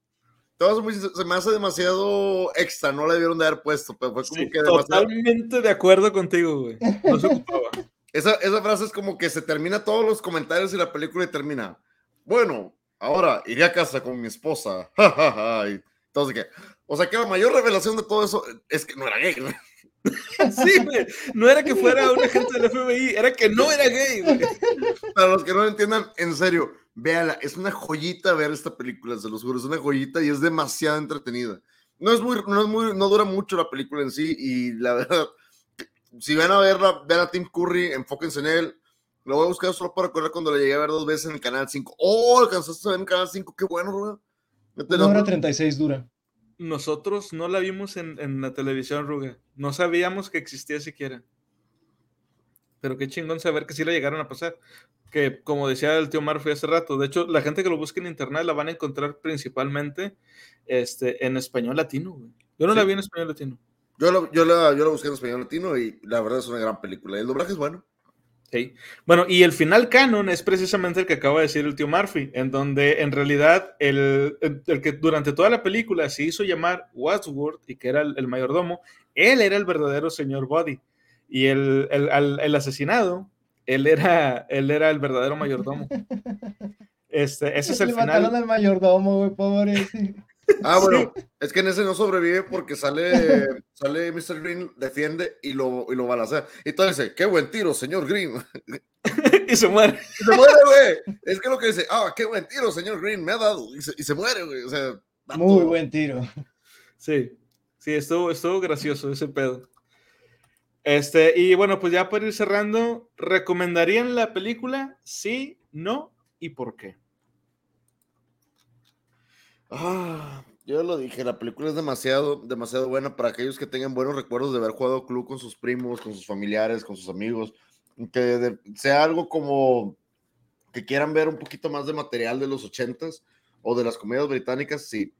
Se me hace demasiado extra, no la debieron de haber puesto, pero fue como sí, que demasiado. Totalmente de acuerdo contigo, güey. No se ocupaba. Esa, esa frase es como que se termina todos los comentarios y la película y termina. Bueno, ahora iré a casa con mi esposa. y entonces, ¿qué? O sea, que la mayor revelación de todo eso es que no era gay, güey. Sí, güey. No era que fuera un agente del FBI, era que no era gay, güey. Para los que no lo entiendan, en serio, véala. Es una joyita ver esta película, se los juro. Es una joyita y es demasiado entretenida. No es muy, no es muy, no dura mucho la película en sí y la verdad, si van a verla, vean a Tim Curry, enfóquense en él. Lo voy a buscar solo para recordar cuando le llegué a ver dos veces en el canal 5. ¡Oh! Alcanzaste a ver en el canal 5, qué bueno, güey. Una hora 36 dura. Nosotros no la vimos en, en, la televisión, Ruga. No sabíamos que existía siquiera. Pero qué chingón saber que sí la llegaron a pasar. Que como decía el tío Murphy hace rato, de hecho, la gente que lo busque en internet la van a encontrar principalmente este, en español latino, güey. Yo no sí. la vi en español latino. Yo, lo, yo, la, yo la busqué en español latino y la verdad es una gran película. El doblaje es bueno. Sí. Bueno, y el final canon es precisamente el que acaba de decir el tío Murphy, en donde en realidad el, el, el que durante toda la película se hizo llamar Wadsworth y que era el, el mayordomo, él era el verdadero señor Body. Y el, el, asesinado, él era, él era el verdadero mayordomo. Este, ese es el Le final. mataron al mayordomo, güey, pobre. Ah, bueno, sí. es que en ese no sobrevive porque sale, sale Mr. Green, defiende y lo, y lo balacea. Y entonces dice, qué buen tiro, señor Green. y se muere. Y se muere, güey. Es que lo que dice, ah, qué buen tiro, señor Green, me ha dado. Y se, y se muere, güey. O sea, muy todo. buen tiro. Sí, sí, estuvo, estuvo gracioso ese pedo. Este, y bueno, pues ya para ir cerrando, ¿recomendarían la película? Sí, no y por qué? Ah, yo lo dije, la película es demasiado, demasiado buena para aquellos que tengan buenos recuerdos de haber jugado club con sus primos, con sus familiares, con sus amigos, que de, sea algo como que quieran ver un poquito más de material de los ochentas o de las comedias británicas, sí,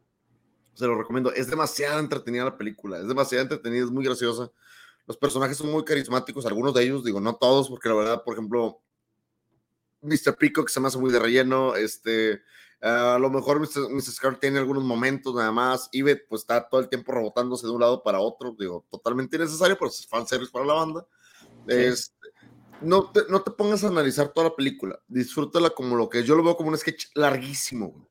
se lo recomiendo. Es demasiado entretenida la película, es demasiado entretenida, es muy graciosa. Los personajes son muy carismáticos, algunos de ellos, digo, no todos, porque la verdad, por ejemplo, Mr. Peacock se me hace muy de relleno, este, Uh, a lo mejor Mr. Mrs. Carr tiene algunos momentos nada más. Ivet pues está todo el tiempo rebotándose de un lado para otro. Digo, totalmente innecesario, pero es fanservice para la banda. Sí. Es, no, te, no te pongas a analizar toda la película. Disfrútala como lo que es. Yo lo veo como un sketch larguísimo.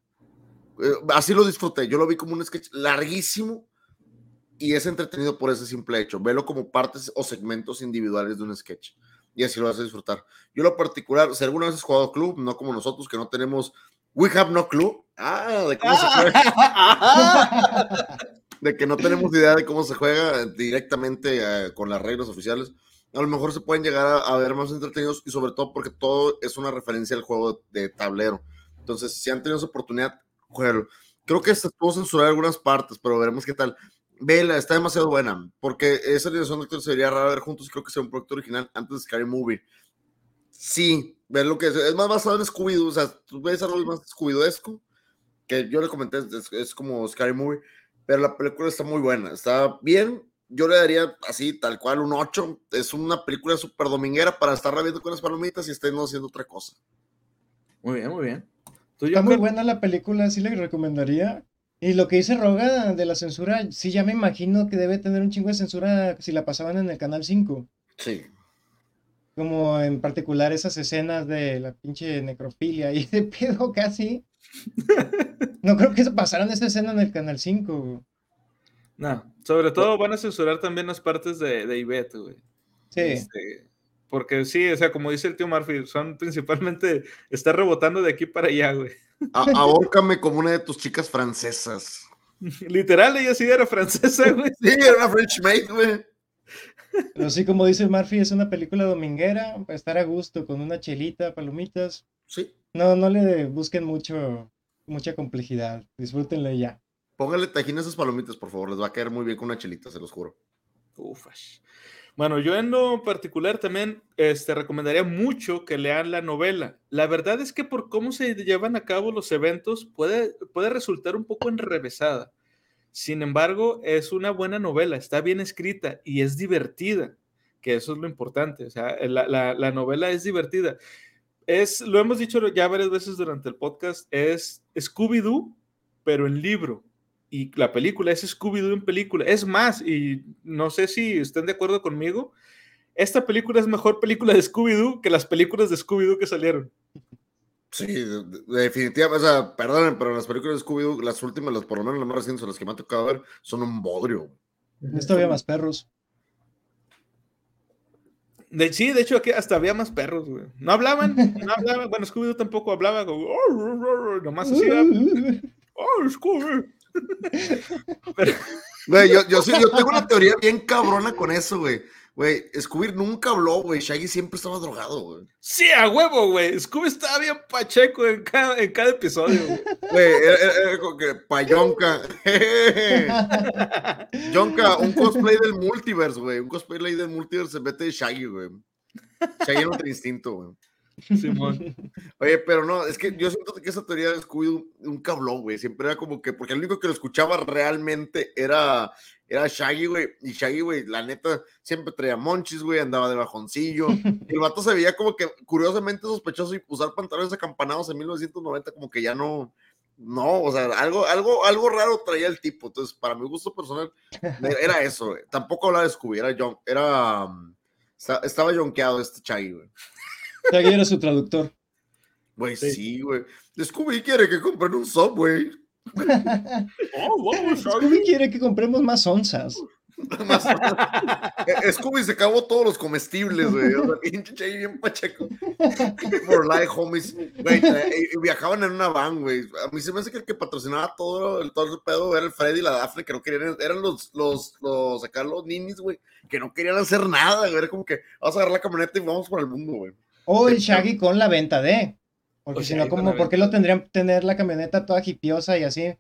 Eh, así lo disfruté. Yo lo vi como un sketch larguísimo y es entretenido por ese simple hecho. Velo como partes o segmentos individuales de un sketch y así lo vas a disfrutar. Yo lo particular, si alguna vez has jugado club, no como nosotros que no tenemos We have no clue. Ah, de cómo se juega. de que no tenemos idea de cómo se juega directamente uh, con las reglas oficiales. A lo mejor se pueden llegar a, a, ver más entretenidos y sobre todo porque todo es una referencia al juego de, de tablero. Entonces, si han tenido esa oportunidad, jueguenlo. Creo que se pudo censurar algunas partes, pero veremos qué tal. Vela, está demasiado buena, porque esa animación de actores sería raro ver juntos y creo que sea un proyecto original antes de Scary Movie. Sí, ver lo que es, es más basado en Scooby-Doo, o sea, tú ves algo más Scooby-Doo que yo le comenté, es, es, como Scary Movie, pero la película está muy buena, está bien, yo le daría así, tal cual, un 8, es una película súper dominguera para estar reviendo con las palomitas y estén haciendo otra cosa. Muy bien, muy bien. Está muy buena la película, sí le recomendaría. Y lo que dice Roga de la censura, sí, ya me imagino que debe tener un chingo de censura si la pasaban en el canal 5. Sí. Como en particular esas escenas de la pinche necrofilia y de pedo casi. no creo que pasaran esa escena en el canal 5. No, sobre todo van a censurar también las partes de, de Ivette, güey. Sí. Este, porque sí, o sea, como dice el tío Murphy, son principalmente, está rebotando de aquí para allá, güey. ahórcame como una de tus chicas francesas. Literal, ella sí era francesa, güey. Sí, era una French maid, güey. Pero sí, como dice Murphy, es una película dominguera, para estar a gusto, con una chelita, palomitas. Sí. No, no le busquen mucho, mucha complejidad. Disfrútenle ya. Póngale tajín a esas palomitas, por favor. Les va a caer muy bien con una chelita, se los juro. Ufas. Bueno, yo en lo particular también este, recomendaría mucho que lean la novela. La verdad es que por cómo se llevan a cabo los eventos puede, puede resultar un poco enrevesada. Sin embargo, es una buena novela, está bien escrita y es divertida, que eso es lo importante. O sea, la, la, la novela es divertida. Es, lo hemos dicho ya varias veces durante el podcast, es Scooby-Doo, pero en libro y la película es Scooby-Doo en película. Es más, y no sé si estén de acuerdo conmigo, esta película es mejor película de Scooby-Doo que las películas de Scooby-Doo que salieron. Sí, definitivamente, o sea, perdonen, pero las películas de Scooby-Doo, las últimas, las, por lo menos las más recientes, las que me ha tocado ver, son un bodrio. Esto había más perros. De, sí, de hecho aquí hasta había más perros, güey. No hablaban, no hablaban. Bueno, Scooby-Doo tampoco hablaba, como, nomás así. Oh, Scooby. Güey, yo, yo, yo tengo una teoría bien cabrona con eso, güey. Güey, Scooby nunca habló, güey. Shaggy siempre estaba drogado, güey. Sí, a huevo, güey. Scooby estaba bien pacheco en cada, en cada episodio, güey. era, como que payonca. Yonka, un cosplay del multiverse, güey. Un cosplay del multiverse se mete de Shaggy, güey. Shaggy no tiene instinto, güey. Simón. Oye, pero no, es que yo siento que esa teoría de Scooby nunca habló, güey. Siempre era como que, porque el único que lo escuchaba realmente era, era Shaggy, güey. Y Shaggy, güey, la neta, siempre traía monchis, güey, andaba de bajoncillo. Y el vato se veía como que curiosamente sospechoso y usar pantalones acampanados en 1990, como que ya no. No, o sea, algo, algo, algo raro traía el tipo. Entonces, para mi gusto personal, era eso, güey. Tampoco hablaba de Scooby, era John, era. Um, estaba jonqueado este Shaggy, güey. Shaggy era su traductor. Güey, sí, güey. Scooby quiere que compren un Subway. oh, Scooby quiere que compremos más onzas. más eh, Scooby se acabó todos los comestibles, güey. O sea, pinche bien pacheco. For life, homies. Güey, viajaban en una van, güey. A mí se me hace que el que patrocinaba todo el, todo el pedo era el Freddy y la Daphne, que no querían, eran los, los, los, acá los ninis, güey, que no querían hacer nada, güey. Era como que vamos a agarrar la camioneta y vamos por el mundo, güey. O el Shaggy con la venta de. Porque si no, como, ¿por qué lo tendrían tener la camioneta toda hipiosa y así?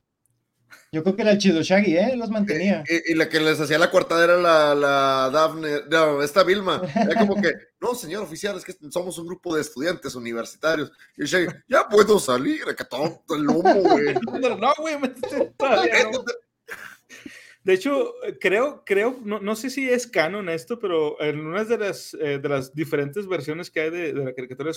Yo creo que era el chido Shaggy, ¿eh? Los mantenía. Y, la que les hacía la cuartada era la, la Daphne, no, esta Vilma. Era como que, no, señor oficial, es que somos un grupo de estudiantes universitarios. Y Shaggy, ya puedo salir, que todo el humo, güey. No, güey, De hecho, creo, creo, no, no, sé si es canon esto, pero en una de las, eh, de las diferentes versiones que hay de, de la caricatura de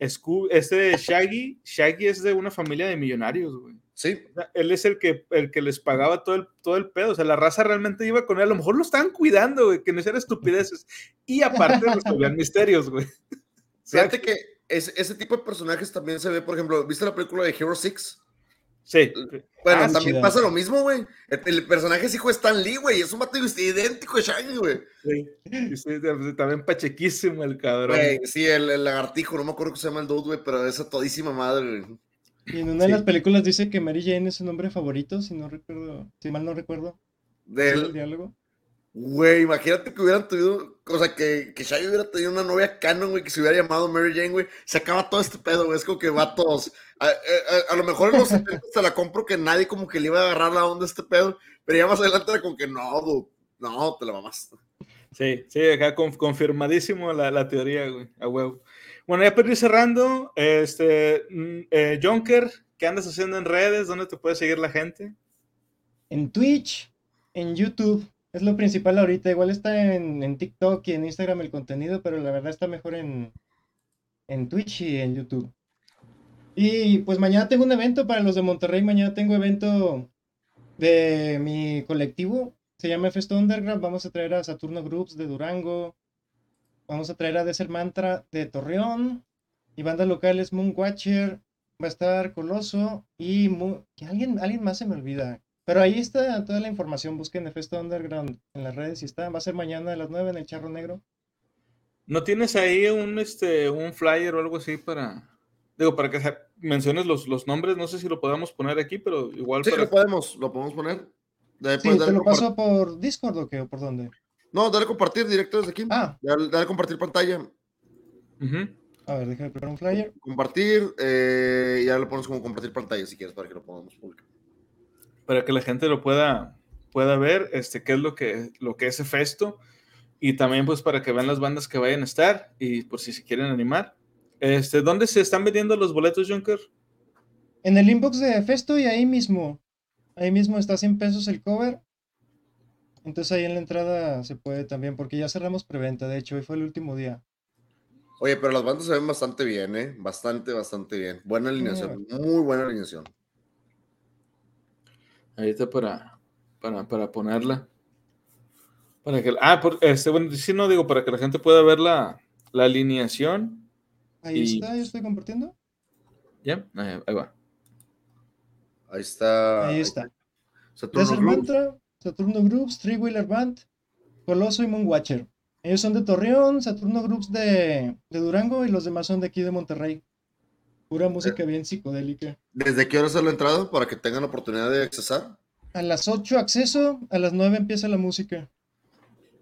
Scooby-Doo, este Shaggy, Shaggy es de una familia de millonarios, güey. Sí. él es el que, el que les pagaba todo el, todo el pedo. O sea, la raza realmente iba con él. A lo mejor lo estaban cuidando, güey, que no hicieran estupideces. Y aparte resolvían misterios, güey. Fíjate que ese tipo de personajes también se ve, por ejemplo, ¿viste la película de Hero Six? Sí. Bueno, ah, también pasa lo mismo, güey. El, personaje es hijo de Stan Lee, güey. Es un vato idéntico de Shaggy, güey. Sí. también pachequísimo el cabrón. sí, el, lagartijo, no me acuerdo cómo se llama el dude, güey, pero esa todísima madre, güey. Y en una de las películas dice que Mary Jane es su nombre favorito, si no recuerdo, si mal no recuerdo. Del diálogo. Güey, imagínate que hubieran tenido, o sea, que, que Shaggy hubiera tenido una novia canon, güey, que se hubiera llamado Mary Jane, güey. Se acaba todo este pedo, güey. Es como que va todos. A, lo mejor en los 70 te la compro que nadie como que le iba a agarrar la onda a este pedo, pero ya más adelante era como que no, no, te la mamaste. Sí, sí, acá confirmadísimo la, la, teoría, güey, a huevo. Bueno, ya para ir cerrando, este, mm, eh, Jonker, ¿qué andas haciendo en redes? ¿Dónde te puede seguir la gente? En Twitch, en YouTube, es lo principal ahorita. Igual está en, TikTok y en Instagram el contenido, pero la verdad está mejor en, en Twitch y en YouTube. Y pues mañana tengo un evento para los de Monterrey. Mañana tengo evento de mi colectivo. Se llama Festo Underground. Vamos a traer a Saturno Groups de Durango. Vamos a traer a Desert Mantra de Torreón. Y bandas locales Moonwatcher. Va a estar Coloso. Y que alguien, alguien más se me olvida. Pero ahí está toda la información. Busquen Festo Underground en las redes y está. Va a ser mañana a las 9 en el Charro Negro. ¿No tienes ahí un, este, un flyer o algo así para, digo, para que menciones los, los nombres? No sé si lo podemos poner aquí, pero igual. Sí, lo podemos, lo podemos poner. sí, ¿Te lo paso por Discord o qué? ¿O por dónde? No, dale compartir directo desde aquí. Ah. Dale, dale compartir pantalla. A ver, déjame preparar un flyer. Compartir, eh, ya lo pones como compartir pantalla si quieres para que lo pongamos público para que la gente lo pueda, pueda ver, este, qué es lo que, lo que es Festo, y también pues para que vean las bandas que vayan a estar, y por si se quieren animar. Este, ¿Dónde se están vendiendo los boletos, Junker? En el inbox de Festo y ahí mismo. Ahí mismo está 100 pesos el cover. Entonces ahí en la entrada se puede también, porque ya cerramos preventa, de hecho, hoy fue el último día. Oye, pero las bandas se ven bastante bien, ¿eh? Bastante, bastante bien. Buena alineación, muy buena alineación. Ahí está para, para, ponerla. Para que, ah, por, este, bueno, si no digo, para que la gente pueda ver la, alineación. Ahí está, yo estoy compartiendo. Ya, ahí, va. Ahí está. Ahí está. Saturno Groups. Saturno Groups, Three Wheeler Band, Coloso y Moonwatcher. Ellos son de Torreón, Saturno Groups de, de Durango y los demás son de aquí de Monterrey. Pura música bien psicodélica. ¿Desde qué hora sale la entrada para que tengan la oportunidad de accesar? A las 8 acceso, a las 9 empieza la música.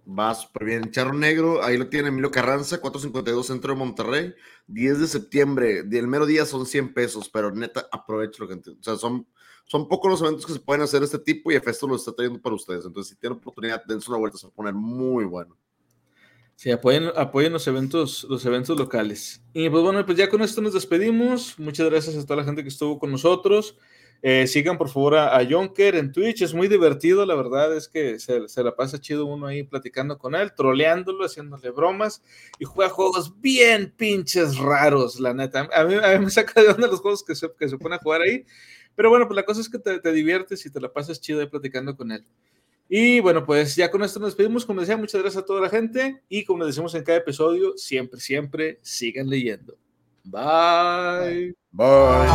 Va súper bien. Charro Negro, ahí lo tiene Emilio Carranza, 452 Centro de Monterrey. 10 de septiembre, el mero día son 100 pesos, pero neta, aprovecho lo que O sea, son, son pocos los eventos que se pueden hacer este tipo y Efesto lo está trayendo para ustedes. Entonces, si tienen oportunidad, dense una vuelta, se va a poner muy bueno. Sí, apoyen, apoyen los eventos, los eventos locales. Y pues bueno, pues ya con esto nos despedimos. Muchas gracias a toda la gente que estuvo con nosotros. Eh, sigan por favor a, a, Jonker en Twitch, es muy divertido, la verdad es que se, se, la pasa chido uno ahí platicando con él, troleándolo, haciéndole bromas y juega juegos bien pinches raros, la neta. A mí, me saca de onda los juegos que se, que se pone a jugar ahí, pero bueno, pues la cosa es que te, te diviertes y te la pasas chido ahí platicando con él. Y bueno, pues ya con esto nos despedimos. Como decía, muchas gracias a toda la gente. Y como decimos en cada episodio, siempre, siempre sigan leyendo. Bye. Bye.